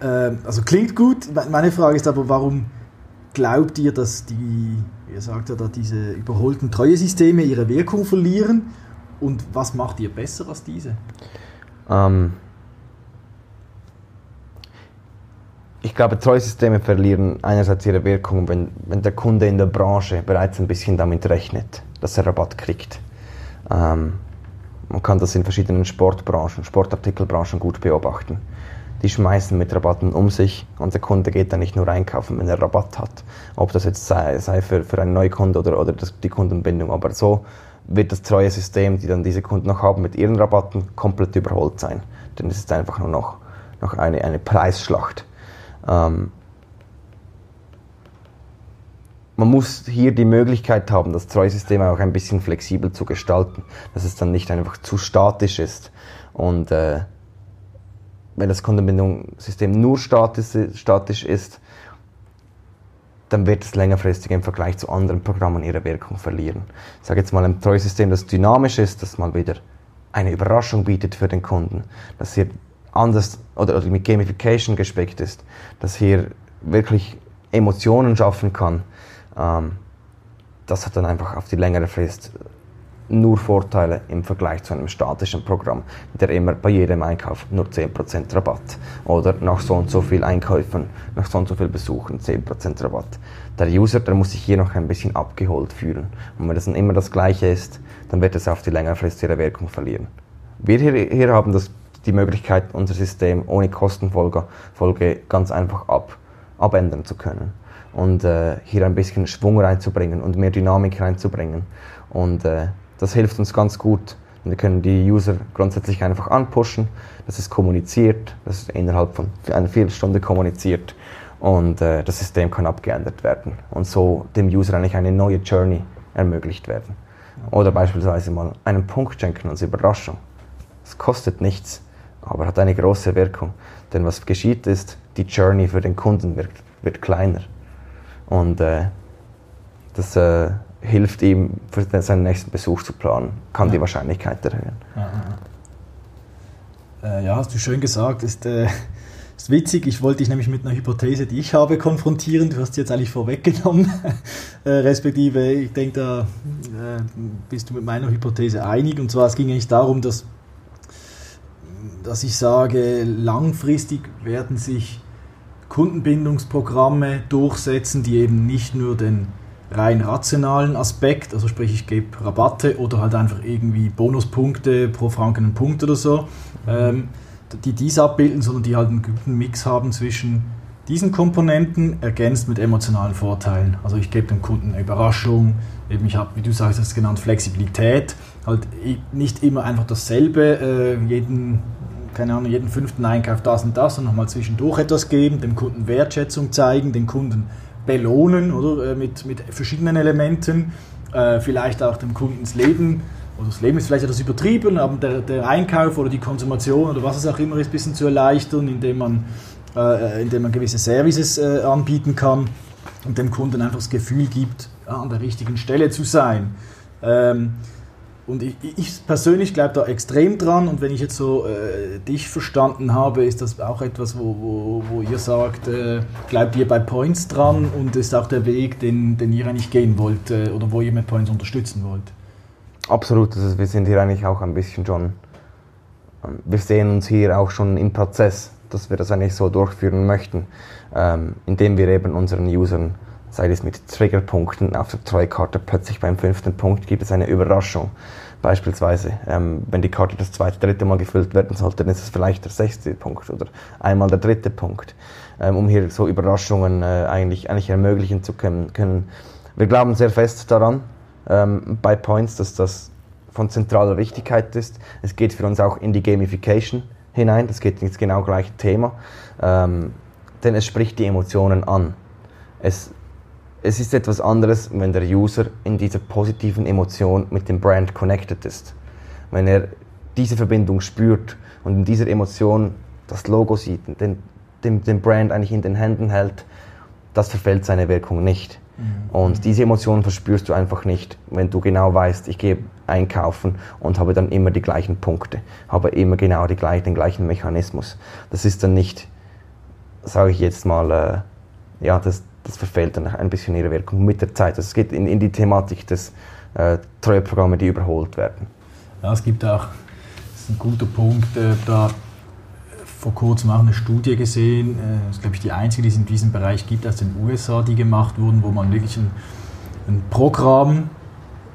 A: Ähm, also klingt gut. Meine Frage ist aber, warum glaubt ihr, dass die, ihr sagt da, diese überholten Treuesysteme ihre Wirkung verlieren? Und was macht ihr besser als diese?
B: Ähm, ich glaube, Treusysteme verlieren einerseits ihre Wirkung, wenn, wenn der Kunde in der Branche bereits ein bisschen damit rechnet, dass er Rabatt kriegt. Ähm, man kann das in verschiedenen Sportbranchen, Sportartikelbranchen gut beobachten. Die schmeißen mit Rabatten um sich und der Kunde geht dann nicht nur einkaufen, wenn er Rabatt hat. Ob das jetzt sei, sei für, für einen Neukunde oder, oder das, die Kundenbindung. Aber so wird das treue System, die dann diese Kunden noch haben, mit ihren Rabatten komplett überholt sein. Denn es ist einfach nur noch, noch eine, eine Preisschlacht. Ähm, man muss hier die Möglichkeit haben, das Treusystem auch ein bisschen flexibel zu gestalten, dass es dann nicht einfach zu statisch ist. Und äh, wenn das Kundenbindungssystem nur statisch, statisch ist, dann wird es längerfristig im Vergleich zu anderen Programmen ihre Wirkung verlieren. Ich sage jetzt mal ein Treusystem, das dynamisch ist, das mal wieder eine Überraschung bietet für den Kunden, dass hier anders oder, oder mit Gamification gespeckt ist, dass hier wirklich Emotionen schaffen kann, ähm, das hat dann einfach auf die längere Frist nur Vorteile im Vergleich zu einem statischen Programm, der immer bei jedem Einkauf nur 10% Rabatt oder nach so und so viel Einkäufen, nach so und so viel Besuchen 10% Rabatt. Der User, der muss sich hier noch ein bisschen abgeholt fühlen. Und wenn das dann immer das Gleiche ist, dann wird es auf die längere Frist ihre Wirkung verlieren. Wir hier, hier haben das die Möglichkeit, unser System ohne Kostenfolge Folge ganz einfach ab, abändern zu können und äh, hier ein bisschen Schwung reinzubringen und mehr Dynamik reinzubringen. Und äh, das hilft uns ganz gut. wir können die User grundsätzlich einfach anpushen, dass es kommuniziert, dass es innerhalb von einer Viertelstunde kommuniziert und äh, das System kann abgeändert werden und so dem User eigentlich eine neue Journey ermöglicht werden. Oder beispielsweise mal einen Punkt schenken als Überraschung. Es kostet nichts aber hat eine große Wirkung. Denn was geschieht ist, die Journey für den Kunden wird, wird kleiner. Und äh, das äh, hilft ihm, für seinen nächsten Besuch zu planen, kann ja. die Wahrscheinlichkeit erhöhen.
A: Ja, äh, ja, hast du schön gesagt. Ist, äh, ist witzig, ich wollte dich nämlich mit einer Hypothese, die ich habe, konfrontieren. Du hast sie jetzt eigentlich vorweggenommen. äh, respektive, ich denke, da äh, bist du mit meiner Hypothese einig. Und zwar, es ging eigentlich darum, dass dass ich sage, langfristig werden sich Kundenbindungsprogramme durchsetzen, die eben nicht nur den rein rationalen Aspekt, also sprich ich gebe Rabatte oder halt einfach irgendwie Bonuspunkte pro Franken einen Punkt oder so, ähm, die dies abbilden, sondern die halt einen guten Mix haben zwischen diesen Komponenten ergänzt mit emotionalen Vorteilen. Also ich gebe dem Kunden eine Überraschung, eben ich habe, wie du sagst, das genannt Flexibilität, halt nicht immer einfach dasselbe, äh, jeden keine Ahnung, jeden fünften Einkauf das und das und nochmal zwischendurch etwas geben, dem Kunden Wertschätzung zeigen, den Kunden belohnen oder äh, mit, mit verschiedenen Elementen, äh, vielleicht auch dem Kunden ins Leben, oder das Leben ist vielleicht etwas übertrieben, aber der, der Einkauf oder die Konsumation oder was es auch immer ist, ein bisschen zu erleichtern, indem man, äh, indem man gewisse Services äh, anbieten kann und dem Kunden einfach das Gefühl gibt, an der richtigen Stelle zu sein. Ähm, und ich, ich persönlich glaube da extrem dran. Und wenn ich jetzt so äh, dich verstanden habe, ist das auch etwas, wo, wo, wo ihr sagt, äh, glaubt ihr bei Points dran? Und ist auch der Weg, den, den ihr eigentlich gehen wollt äh, oder wo ihr mit Points unterstützen wollt?
B: Absolut, also wir sind hier eigentlich auch ein bisschen schon, ähm, wir sehen uns hier auch schon im Prozess, dass wir das eigentlich so durchführen möchten, ähm, indem wir eben unseren Usern sei es mit Triggerpunkten auf der Treukarte, plötzlich beim fünften Punkt gibt es eine Überraschung. Beispielsweise, ähm, wenn die Karte das zweite, dritte Mal gefüllt werden sollte, dann ist es vielleicht der sechste Punkt oder einmal der dritte Punkt, ähm, um hier so Überraschungen äh, eigentlich, eigentlich ermöglichen zu können, wir glauben sehr fest daran, ähm, bei Points, dass das von zentraler Wichtigkeit ist. Es geht für uns auch in die Gamification hinein, das geht ins genau gleiche Thema, ähm, denn es spricht die Emotionen an. Es, es ist etwas anderes, wenn der User in dieser positiven Emotion mit dem Brand connected ist. Wenn er diese Verbindung spürt und in dieser Emotion das Logo sieht, den, den, den Brand eigentlich in den Händen hält, das verfällt seine Wirkung nicht. Mhm. Und diese Emotionen verspürst du einfach nicht, wenn du genau weißt, ich gehe einkaufen und habe dann immer die gleichen Punkte, habe immer genau die gleichen, den gleichen Mechanismus. Das ist dann nicht, sage ich jetzt mal, äh, ja, das, das verfällt dann ein bisschen ihre Wirkung mit der Zeit. Es geht in, in die Thematik des äh, Treueprogramme, die überholt werden.
A: Ja, es gibt auch, das ist ein guter Punkt, äh, da vor kurzem auch eine Studie gesehen, äh, das ist glaube ich die einzige, die es in diesem Bereich gibt aus den USA, die gemacht wurden, wo man wirklich ein, ein Programm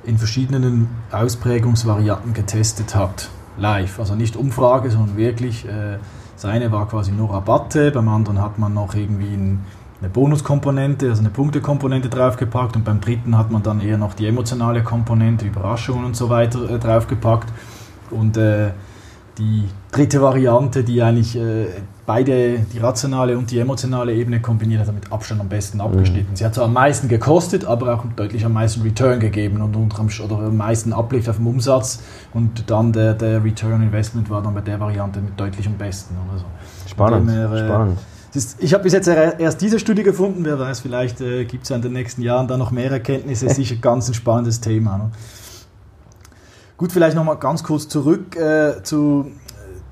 A: in verschiedenen Ausprägungsvarianten getestet hat, live. Also nicht Umfrage, sondern wirklich, äh, das eine war quasi nur Rabatte, beim anderen hat man noch irgendwie ein, eine Bonuskomponente, also eine Punktekomponente draufgepackt und beim dritten hat man dann eher noch die emotionale Komponente, Überraschungen und so weiter äh, draufgepackt. Und äh, die dritte Variante, die eigentlich äh, beide, die rationale und die emotionale Ebene kombiniert hat, mit Abstand am besten abgeschnitten. Mhm. Sie hat zwar am meisten gekostet, aber auch deutlich am meisten Return gegeben und unterm, oder am meisten Uplift auf dem Umsatz und dann der, der Return Investment war dann bei der Variante mit deutlich am besten. Oder so.
B: Spannend, mehr, äh, spannend.
A: Ist, ich habe bis jetzt erst diese Studie gefunden, wer weiß, vielleicht äh, gibt es ja in den nächsten Jahren da noch mehr Erkenntnisse, sicher ganz ein spannendes Thema. Ne? Gut, vielleicht nochmal ganz kurz zurück äh, zu,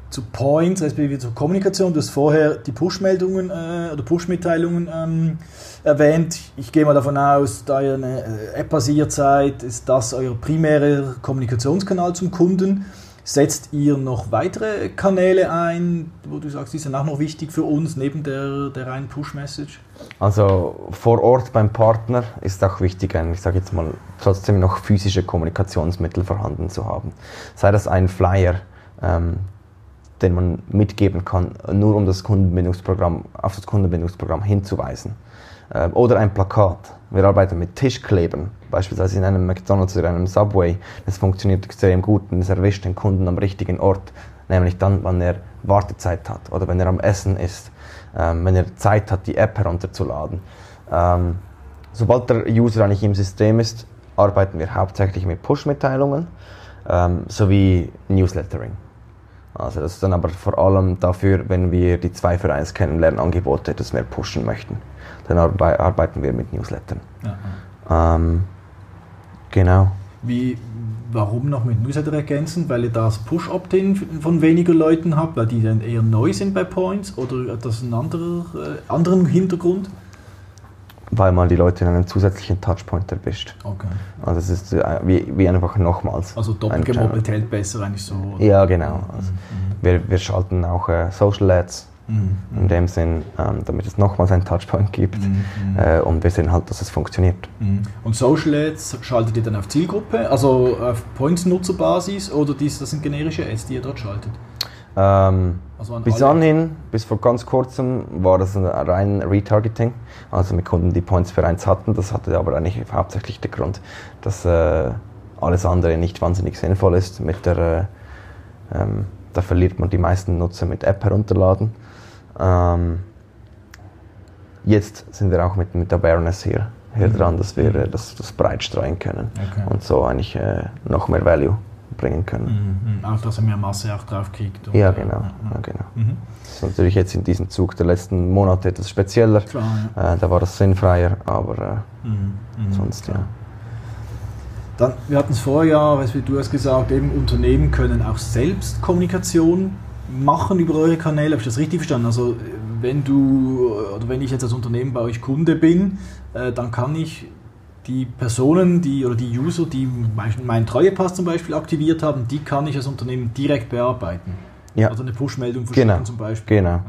A: zu Points, respektive zur Kommunikation. Du hast vorher die Push-Meldungen äh, oder Push-Mitteilungen ähm, erwähnt. Ich gehe mal davon aus, da ihr eine äh, App-basiert seid, ist das euer primärer Kommunikationskanal zum Kunden. Setzt ihr noch weitere Kanäle ein, wo du sagst, die sind auch noch wichtig für uns, neben der, der reinen Push-Message?
B: Also vor Ort beim Partner ist auch wichtig, ich sage jetzt mal, trotzdem noch physische Kommunikationsmittel vorhanden zu haben. Sei das ein Flyer, ähm, den man mitgeben kann, nur um das Kundenbindungsprogramm, auf das Kundenbindungsprogramm hinzuweisen. Äh, oder ein Plakat. Wir arbeiten mit Tischklebern, beispielsweise in einem McDonald's oder einem Subway. Das funktioniert extrem gut und es erwischt den Kunden am richtigen Ort, nämlich dann, wenn er Wartezeit hat oder wenn er am Essen ist, ähm, wenn er Zeit hat, die App herunterzuladen. Ähm, sobald der User eigentlich im System ist, arbeiten wir hauptsächlich mit Push-Mitteilungen ähm, sowie Newslettering. Also das ist dann aber vor allem dafür, wenn wir die 2 für 1 Kennenlernangebote etwas mehr pushen möchten. Dann arbe arbeiten wir mit Newslettern. Ähm, genau.
A: Wie, warum noch mit Newsletter ergänzen? Weil ihr das Push-Opt-in von weniger Leuten habt, weil die dann eher neu sind bei Points oder hat das einen anderer, äh, anderen Hintergrund?
B: weil man die Leute in einen zusätzlichen Touchpoint erwischt. Okay. Also es ist äh, wie, wie einfach nochmals.
A: Also doppelt gemoppelt hält besser eigentlich so.
B: Oder? Ja, genau. Also mhm. wir, wir schalten auch äh, Social Ads mhm. in dem Sinn, ähm, damit es nochmals einen Touchpoint gibt mhm. äh, und wir sehen halt, dass es funktioniert.
A: Mhm. Und Social Ads schaltet ihr dann auf Zielgruppe, also auf Points-Nutzerbasis oder dies, das sind generische Ads, die ihr dort schaltet?
B: Ähm, also bis anhin, bis vor ganz kurzem, war das ein rein Retargeting, also mit Kunden, die Points für eins hatten. Das hatte aber eigentlich hauptsächlich den Grund, dass äh, alles andere nicht wahnsinnig sinnvoll ist. Mit der, äh, ähm, da verliert man die meisten Nutzer mit App herunterladen. Ähm, jetzt sind wir auch mit, mit Awareness hier, hier mhm. dran, dass wir mhm. das, das breit streuen können okay. und so eigentlich äh, noch mehr Value bringen können.
A: Mhm, mhm. Auch, dass er mehr Masse auch drauf kriegt.
B: Ja, genau. Ja, genau. Mhm. Das ist natürlich jetzt in diesem Zug der letzten Monate etwas spezieller. Klar, ja. äh, da war das sinnfreier, aber äh, mhm, mhm. sonst ja.
A: Dann, wir hatten es vorher ja, wie du hast gesagt, eben Unternehmen können auch selbst Kommunikation machen über eure Kanäle. Habe ich das richtig verstanden? Also wenn du oder wenn ich jetzt als Unternehmen bei euch Kunde bin, äh, dann kann ich die Personen, die oder die User, die meinen Treuepass zum Beispiel aktiviert haben, die kann ich als Unternehmen direkt bearbeiten.
B: Ja.
A: Also eine Push-Meldung verschicken
B: genau.
A: zum Beispiel.
B: Genau.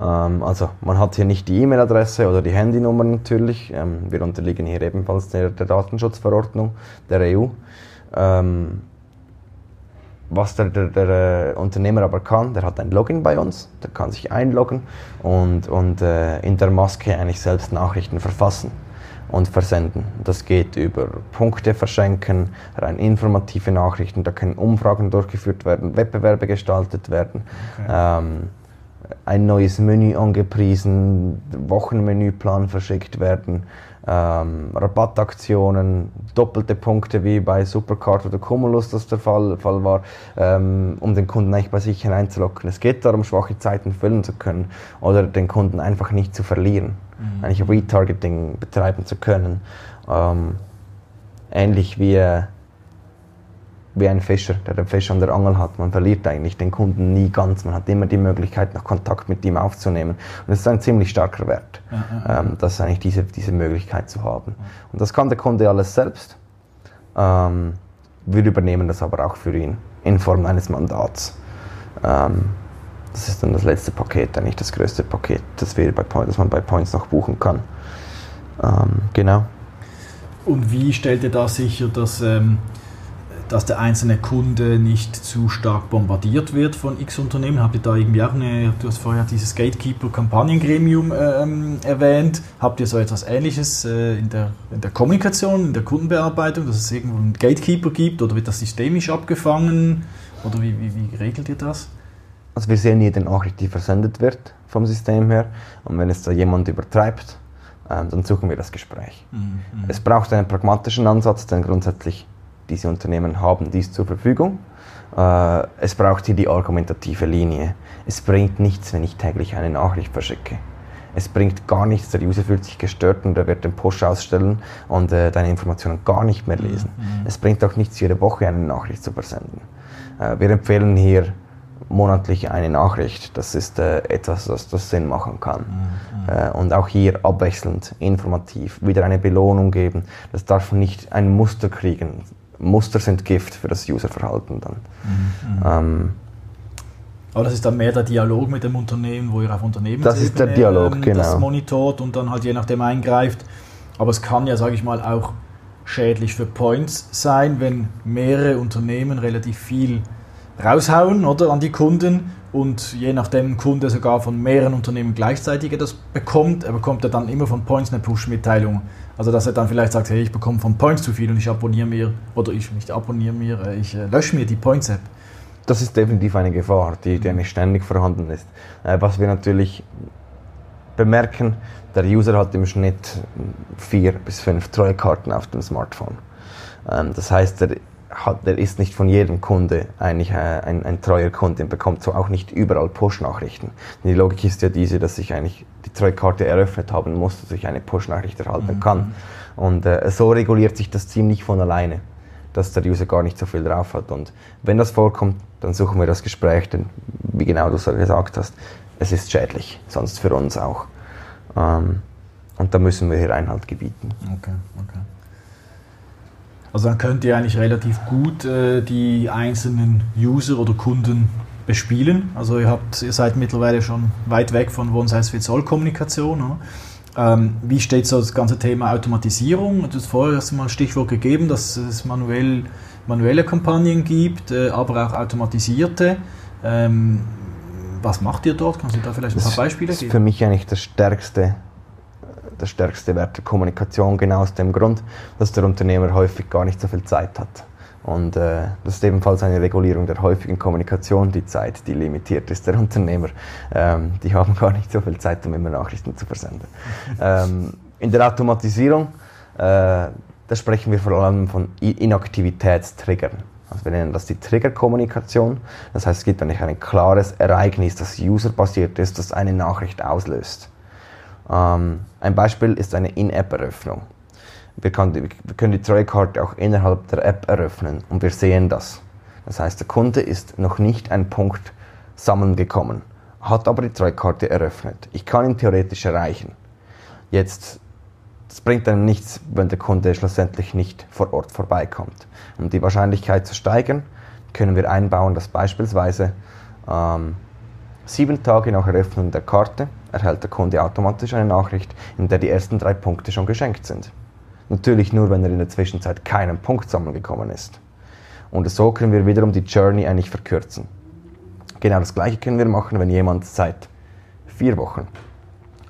B: Ähm, also man hat hier nicht die E-Mail-Adresse oder die Handynummer natürlich. Ähm, wir unterliegen hier ebenfalls der, der Datenschutzverordnung der EU. Ähm, was der, der, der, Unternehmer aber kann, der hat ein Login bei uns, der kann sich einloggen und, und äh, in der Maske eigentlich selbst Nachrichten verfassen. und versenden. Das geht über Punkte verschenken, rein informative Nachrichten, da können Umfragen durchgeführt werden, Wettbewerbe gestaltet werden. Okay. Ähm, ein neues Menü angepriesen, Wochenmenüplan verschickt werden, ähm, Rabattaktionen, doppelte Punkte wie bei Supercard oder Cumulus das der Fall, Fall war, ähm, um den Kunden eigentlich bei sich hineinzulocken. Es geht darum, schwache Zeiten füllen zu können oder den Kunden einfach nicht zu verlieren, mhm. eigentlich Retargeting betreiben zu können. Ähm, ähnlich wie wie ein Fischer, der den Fisch an der Angel hat. Man verliert eigentlich den Kunden nie ganz. Man hat immer die Möglichkeit, noch Kontakt mit ihm aufzunehmen. Und das ist ein ziemlich starker Wert, ähm, das eigentlich diese, diese Möglichkeit zu haben. Und das kann der Kunde alles selbst. Ähm, wir übernehmen das aber auch für ihn in Form eines Mandats. Ähm, das ist dann das letzte Paket, eigentlich das größte Paket, das, wir bei Point, das man bei Points noch buchen kann. Ähm, genau.
A: Und wie stellt ihr da sicher, dass ähm, dass der einzelne Kunde nicht zu stark bombardiert wird von X Unternehmen. Habt ihr da irgendwie auch eine, du hast vorher dieses Gatekeeper-Kampagnengremium ähm, erwähnt. Habt ihr so etwas Ähnliches äh, in, der, in der Kommunikation, in der Kundenbearbeitung, dass es irgendwo einen Gatekeeper gibt oder wird das systemisch abgefangen? Oder wie, wie, wie regelt ihr das?
B: Also wir sehen jede Nachricht, die versendet wird vom System her. Und wenn es da jemand übertreibt, ähm, dann suchen wir das Gespräch. Mhm. mhm. Es braucht einen pragmatischen Ansatz, denn grundsätzlich diese Unternehmen haben dies zur Verfügung. Äh, es braucht hier die argumentative Linie. Es bringt nichts, wenn ich täglich eine Nachricht verschicke. Es bringt gar nichts, der User fühlt sich gestört und er wird den Push ausstellen und äh, deine Informationen gar nicht mehr lesen. Mhm. Es bringt auch nichts, jede Woche eine Nachricht zu versenden. Äh, wir empfehlen hier monatlich eine Nachricht. Das ist äh, etwas, das, das Sinn machen kann. Mhm. Äh, und auch hier abwechselnd, informativ, wieder eine Belohnung geben. Das darf nicht ein Muster kriegen. Muster sind Gift für das Userverhalten dann. Mhm. Ähm,
A: aber das ist dann mehr der Dialog mit dem Unternehmen, wo ihr auf Unternehmen
B: das ist der Dialog, ähm, genau. das
A: monitort und dann halt je nachdem eingreift. Aber es kann ja, sage ich mal, auch schädlich für Points sein, wenn mehrere Unternehmen relativ viel raushauen oder an die Kunden und je nachdem ein Kunde sogar von mehreren Unternehmen gleichzeitig das bekommt, er bekommt er dann immer von Points eine Push-Mitteilung. Also dass er dann vielleicht sagt, hey, ich bekomme von Points zu viel und ich abonniere mir, oder ich nicht abonniere mir, äh, ich äh, lösche mir die Points-App.
B: Das ist definitiv eine Gefahr, die, die nicht ständig vorhanden ist. Äh, was wir natürlich bemerken, der User hat im Schnitt vier bis fünf Treuekarten auf dem Smartphone. Ähm, das heißt, er hat, der ist nicht von jedem Kunde eigentlich äh, ein, ein treuer Kunde und bekommt so auch nicht überall Push-Nachrichten. Die Logik ist ja diese, dass ich eigentlich die Treukarte eröffnet haben muss, dass ich eine Push-Nachricht erhalten mhm. kann. Und äh, so reguliert sich das ziemlich von alleine, dass der User gar nicht so viel drauf hat. Und wenn das vorkommt, dann suchen wir das Gespräch, denn wie genau du es gesagt hast, es ist schädlich, sonst für uns auch. Ähm, und da müssen wir hier Einhalt gebieten.
A: Okay, okay. Also dann könnt ihr eigentlich relativ gut äh, die einzelnen User oder Kunden bespielen. Also ihr, habt, ihr seid mittlerweile schon weit weg von One-Size-Fits-All-Kommunikation. Ähm, wie steht so das ganze Thema Automatisierung? Du hast vorher hast mal ein Stichwort gegeben, dass es manuell, manuelle Kampagnen gibt, äh, aber auch automatisierte. Ähm, was macht ihr dort? Kannst du da vielleicht ein paar Beispiele geben? Das
B: ist für mich eigentlich das stärkste der stärkste Wert der Kommunikation, genau aus dem Grund, dass der Unternehmer häufig gar nicht so viel Zeit hat. Und äh, das ist ebenfalls eine Regulierung der häufigen Kommunikation, die Zeit, die limitiert ist. Der Unternehmer, ähm, die haben gar nicht so viel Zeit, um immer Nachrichten zu versenden. ähm, in der Automatisierung, äh, da sprechen wir vor allem von Inaktivitätstriggern. Also wir nennen das die Triggerkommunikation. Das heißt, es gibt eigentlich ein klares Ereignis, das userbasiert ist, das eine Nachricht auslöst. Ähm, ein Beispiel ist eine In-App-Eröffnung. Wir, wir, können die Treuekarte auch innerhalb der App eröffnen und wir sehen das. Das heißt, der Kunde ist noch nicht ein Punkt sammeln gekommen, hat aber die Treuekarte eröffnet. Ich kann ihn theoretisch erreichen. Jetzt, das bringt einem nichts, wenn der Kunde schlussendlich nicht vor Ort vorbeikommt. Um die Wahrscheinlichkeit zu steigern, können wir einbauen, dass beispielsweise ähm, sieben Tage nach Eröffnung der Karte erhält der Kunde automatisch eine Nachricht, in der die ersten drei Punkte schon geschenkt sind. Natürlich nur, wenn er in der Zwischenzeit keinen Punkt sammeln gekommen ist. Und so können wir wiederum die Journey eigentlich verkürzen. Genau das gleiche können wir machen, wenn jemand seit vier Wochen,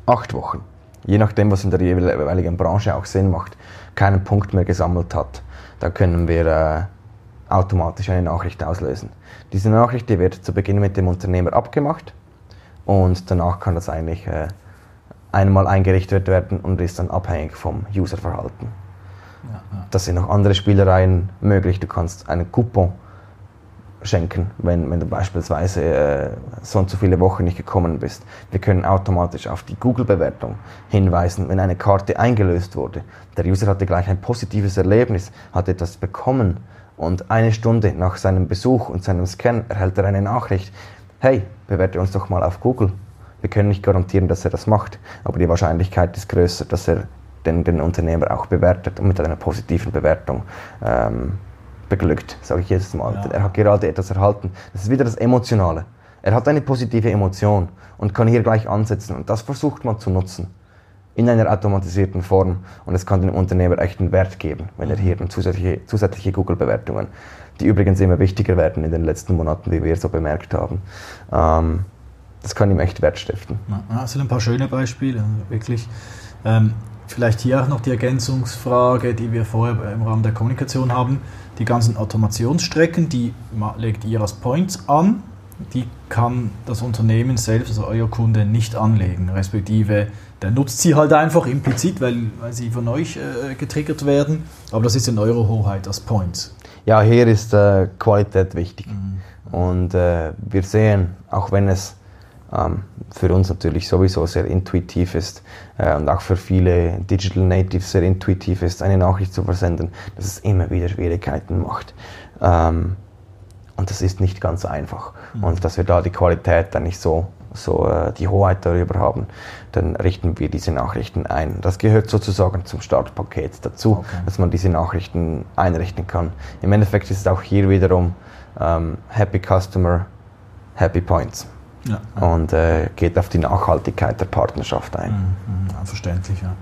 B: acht Wochen, je nachdem, was in der jeweiligen Branche auch Sinn macht, keinen Punkt mehr gesammelt hat, da können wir äh, automatisch eine Nachricht auslösen. Diese Nachricht die wird zu Beginn mit dem Unternehmer abgemacht und danach kann das eigentlich äh, einmal eingerichtet werden und ist dann abhängig vom Userverhalten. Ja, ja. Das sind noch andere Spielereien möglich. Du kannst einen Coupon schenken, wenn, wenn du beispielsweise äh, so und so viele Wochen nicht gekommen bist. Wir können automatisch auf die Google-Bewertung hinweisen, wenn eine Karte eingelöst wurde. Der User hatte gleich ein positives Erlebnis, hat etwas bekommen und eine Stunde nach seinem Besuch und seinem Scan erhält er eine Nachricht. Hey, bewerte uns doch mal auf Google. Wir können nicht garantieren, dass er das macht, aber die Wahrscheinlichkeit ist größer, dass er den, den Unternehmer auch bewertet und mit einer positiven Bewertung ähm, beglückt, sage ich jedes Mal. Ja. Er hat gerade etwas erhalten. Das ist wieder das Emotionale. Er hat eine positive Emotion und kann hier gleich ansetzen und das versucht man zu nutzen in einer automatisierten Form und es kann dem Unternehmer echten Wert geben, wenn er hier zusätzliche, zusätzliche Google-Bewertungen, die übrigens immer wichtiger werden in den letzten Monaten, wie wir so bemerkt haben, ähm, das kann ihm echt Wert stiften.
A: Das sind ein paar schöne Beispiele, wirklich. Ähm, vielleicht hier auch noch die Ergänzungsfrage, die wir vorher im Rahmen der Kommunikation haben. Die ganzen Automationsstrecken, die legt ihr als Points an, die kann das Unternehmen selbst, also euer Kunde, nicht anlegen, respektive der nutzt sie halt einfach implizit, weil, weil sie von euch äh, getriggert werden, aber das ist in eurer Hoheit als Points.
B: Ja, hier ist äh, Qualität wichtig. Mhm. Und äh, wir sehen, auch wenn es ähm, für uns natürlich sowieso sehr intuitiv ist äh, und auch für viele Digital Natives sehr intuitiv ist, eine Nachricht zu versenden, dass es immer wieder Schwierigkeiten macht. Ähm, und das ist nicht ganz einfach. Mhm. Und dass wir da die Qualität dann nicht so, so äh, die Hoheit darüber haben, dann richten wir diese Nachrichten ein. Das gehört sozusagen zum Startpaket dazu, okay. dass man diese Nachrichten einrichten kann. Im Endeffekt ist es auch hier wiederum ähm, Happy Customer, Happy Points. Ja. Und äh, geht auf die Nachhaltigkeit der Partnerschaft ein.
A: Mhm, mhm verständlich, ja.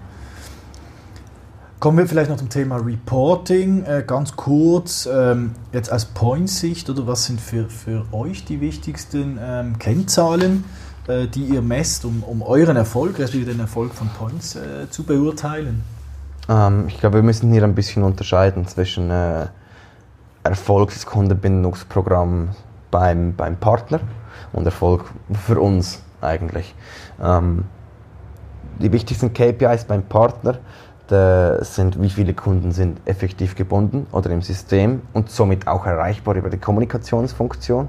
A: Kommen wir vielleicht noch zum Thema Reporting. Äh, ganz kurz, ähm, jetzt aus Point-Sicht, oder was sind für, für euch die wichtigsten ähm, Kennzahlen, äh, die ihr messt, um, um euren Erfolg, respektive den Erfolg von Points äh, zu beurteilen?
B: Ähm, ich glaube, wir müssen hier ein bisschen unterscheiden zwischen Erfolg des Kundenbindungsprogramms beim, beim Partner und Erfolg für uns eigentlich. Die wichtigsten KPIs beim Partner sind, wie viele Kunden sind effektiv gebunden oder im System und somit auch erreichbar über die Kommunikationsfunktion.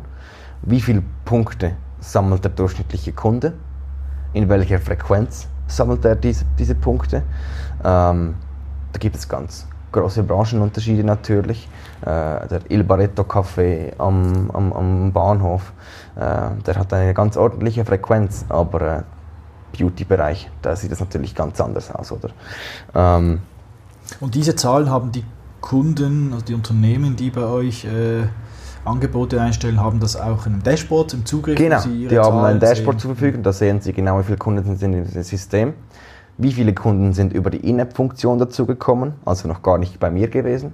B: Wie viele Punkte sammelt der durchschnittliche Kunde? In welcher Frequenz sammelt er diese, diese Punkte? Ähm, da gibt es ganz große Branchenunterschiede natürlich. Äh, der Il Barretto Café am, am, am Bahnhof, äh, der hat eine ganz ordentliche Frequenz, aber äh, Beauty-Bereich, da sieht es natürlich ganz anders aus, oder? Ähm,
A: Und diese Zahlen haben die Kunden, also die Unternehmen, die bei euch äh, Angebote einstellen, haben das auch in einem Dashboard im Zugriff?
B: Genau, die haben ein Dashboard zur Verfügung, da sehen sie genau, wie viele Kunden sind in diesem System. Wie viele Kunden sind über die In-App-Funktion dazugekommen, also noch gar nicht bei mir gewesen?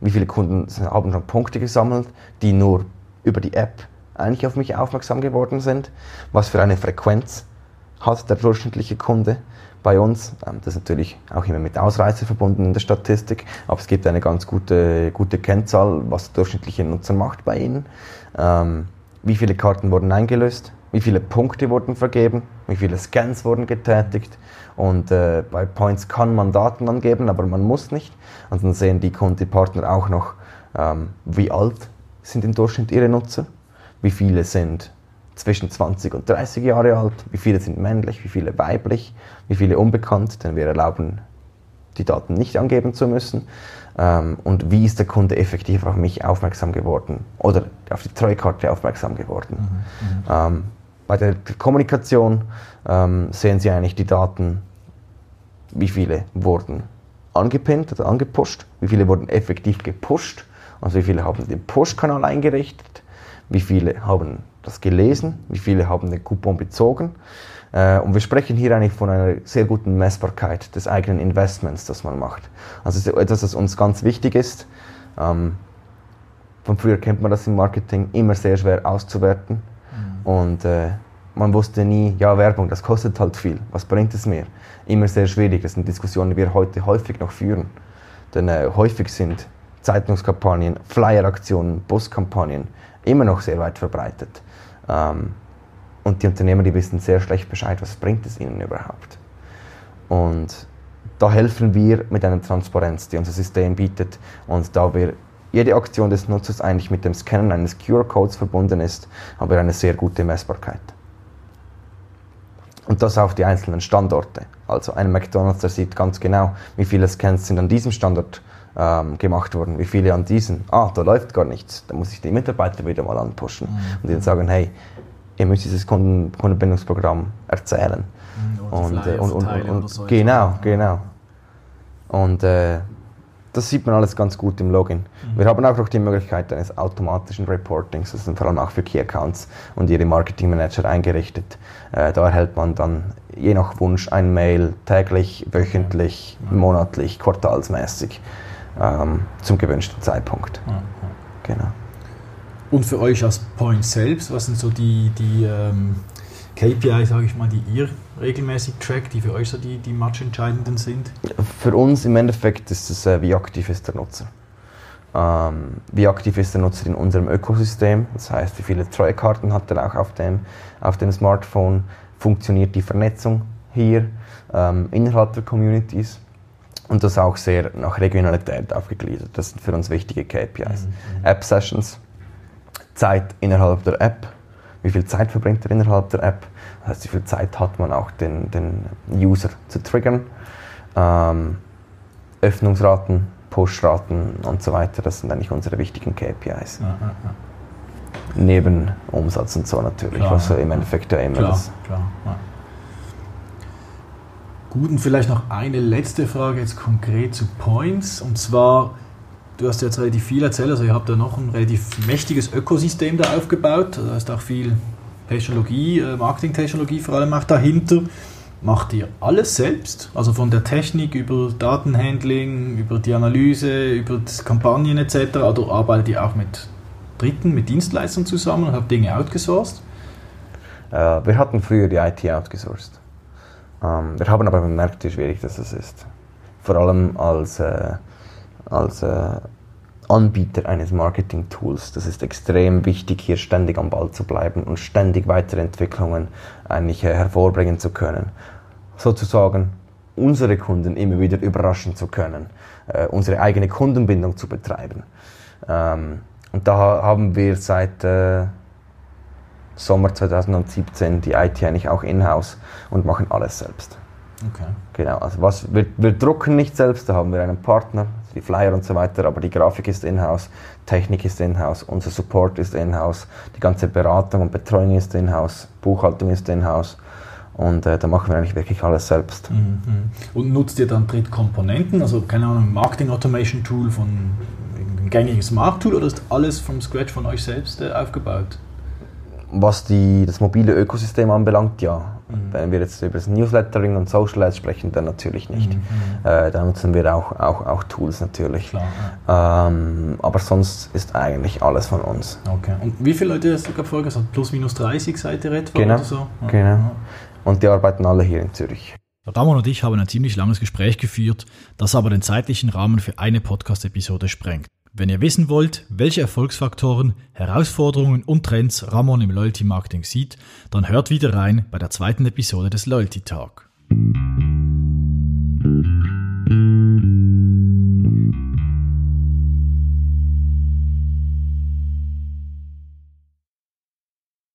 B: Wie viele Kunden haben schon Punkte gesammelt, die nur über die App eigentlich auf mich aufmerksam geworden sind? Was für eine Frequenz hat der durchschnittliche Kunde bei uns? Ähm, das ist natürlich auch immer mit Ausreißer verbunden in der Statistik, aber es gibt eine ganz gute, gute Kennzahl, was der durchschnittliche Nutzer macht bei Ihnen. Ähm, wie viele Karten wurden eingelöst? Wie viele Punkte wurden vergeben? Wie viele Scans wurden getätigt? Und äh, bei Points kann man Daten angeben, aber man muss nicht. Und dann sehen die Kundenpartner auch noch, ähm, wie alt sind im Durchschnitt ihre Nutzer, wie viele sind zwischen 20 und 30 Jahre alt, wie viele sind männlich, wie viele weiblich, wie viele unbekannt, denn wir erlauben die Daten nicht angeben zu müssen. Ähm, und wie ist der Kunde effektiv auf mich aufmerksam geworden oder auf die Treukarte aufmerksam geworden. Mhm, mhm. ähm, bei der Kommunikation ähm, sehen Sie eigentlich die Daten wie viele wurden angepinnt oder angepusht, wie viele wurden effektiv gepusht, also wie viele haben den Push-Kanal eingerichtet, wie viele haben das gelesen, wie viele haben den Coupon bezogen. Äh, und wir sprechen hier eigentlich von einer sehr guten Messbarkeit des eigenen Investments, das man macht. Also etwas, das uns ganz wichtig ist. Ähm, von früher kennt man das im Marketing immer sehr schwer auszuwerten. Mhm. Und äh, man wusste nie, ja, Werbung, das kostet halt viel. Was bringt es mir? Immer sehr schwierig. Das sind Diskussionen, die wir heute häufig noch führen. Denn äh, häufig sind Zeitungskampagnen, Flyeraktionen, Buskampagnen immer noch sehr weit verbreitet. Ähm, und die Unternehmer, die wissen sehr schlecht Bescheid, was bringt es ihnen überhaupt. Und da helfen wir mit einer Transparenz, die unser System bietet. Und da wir jede Aktion des Nutzers eigentlich mit dem Scannen eines QR-Codes verbunden ist, haben wir eine sehr gute Messbarkeit. Und das auf die einzelnen Standorte. Also ein McDonald's, der sieht ganz genau, wie viele Scans sind an diesem Standort ähm, gemacht worden, wie viele an diesem. Ah, da läuft gar nichts. Da muss ich die Mitarbeiter wieder mal anpushen mhm. und ihnen sagen, hey, ihr müsst dieses Kunden Kundenbindungsprogramm erzählen.
A: Mhm, und, äh, und, und, und so
B: genau, genau. Und äh, das sieht man alles ganz gut im Login. Mhm. Wir haben auch noch die Möglichkeit eines automatischen Reportings, das ist vor allem auch für Key Accounts und ihre Marketing Manager eingerichtet. Äh, da erhält man dann je nach Wunsch ein Mail täglich, wöchentlich, mhm. monatlich, quartalsmäßig ähm, zum gewünschten Zeitpunkt. Mhm. Genau.
A: Und für euch als Point selbst, was sind so die, die ähm, KPI, sage ich mal, die ihr regelmäßig trackt, die für euch so die, die matchentscheidenden sind?
B: Für uns im Endeffekt ist es, äh, wie aktiv ist der Nutzer. Ähm, wie aktiv ist der Nutzer in unserem Ökosystem? Das heißt, wie viele Treuekarten hat er auch auf dem, auf dem Smartphone? Funktioniert die Vernetzung hier ähm, innerhalb der Communities? Und das auch sehr nach Regionalität aufgegliedert. Das sind für uns wichtige KPIs. Mhm. App-Sessions, Zeit innerhalb der App, wie viel Zeit verbringt er innerhalb der App, das heißt, wie viel Zeit hat man auch den, den User zu triggern, ähm, Öffnungsraten, Pushraten und so weiter, das sind eigentlich unsere wichtigen KPIs. Ja, ja, ja. Neben Umsatz und so natürlich, klar, was im Endeffekt ja immer klar, das. Klar,
A: Gut, und vielleicht noch eine letzte Frage jetzt konkret zu Points. Und zwar, du hast jetzt relativ viel erzählt, also ihr habt da noch ein relativ mächtiges Ökosystem da aufgebaut. Da ist auch viel Technologie, äh, Marketingtechnologie vor allem auch dahinter. Macht ihr alles selbst? Also von der Technik über Datenhandling, über die Analyse, über Kampagnen etc. Oder arbeitet ihr auch mit Dritten, mit Dienstleistern zusammen und habt Dinge outgesourced?
B: Äh, wir hatten früher die IT outgesourced. Ähm, wir haben aber bemerkt, wie schwierig das ist. Vor allem als, äh, als äh, Anbieter eines Marketing-Tools. Das ist extrem wichtig, hier ständig am Ball zu bleiben und ständig weitere Entwicklungen eigentlich äh, hervorbringen zu können. Sozusagen unsere Kunden immer wieder überraschen zu können, äh, unsere eigene Kundenbindung zu betreiben. Ähm, und da haben wir seit äh, Sommer 2017 die IT eigentlich auch in-house und machen alles selbst. Okay. Genau, also was, wir, wir drucken nicht selbst, da haben wir einen Partner, die Flyer und so weiter, aber die Grafik ist in-house, Technik ist in-house, unser Support ist in-house, die ganze Beratung und Betreuung ist in-house, Buchhaltung ist in-house. Und äh, da machen wir eigentlich wirklich alles selbst. Mhm.
A: Und nutzt ihr dann Drittkomponenten, also keine Ahnung, Marketing Automation Tool von einem gängigen Smart Tool oder ist alles vom Scratch von euch selbst äh, aufgebaut?
B: Was die, das mobile Ökosystem anbelangt, ja. Mhm. Wenn wir jetzt über das Newslettering und Social Ads sprechen, dann natürlich nicht. Mhm. Äh, da nutzen wir auch, auch, auch Tools natürlich. Klar, ja. ähm, aber sonst ist eigentlich alles von uns.
A: Okay. Und wie viele Leute hast du gerade vorher gesagt? Plus minus 30 seid ihr etwa
B: genau.
A: oder so?
B: Ja. Genau. Und die arbeiten alle hier in Zürich.
A: Ramon und ich haben ein ziemlich langes Gespräch geführt, das aber den zeitlichen Rahmen für eine Podcast-Episode sprengt. Wenn ihr wissen wollt, welche Erfolgsfaktoren, Herausforderungen und Trends Ramon im Loyalty Marketing sieht, dann hört wieder rein bei der zweiten Episode des Loyalty Talk.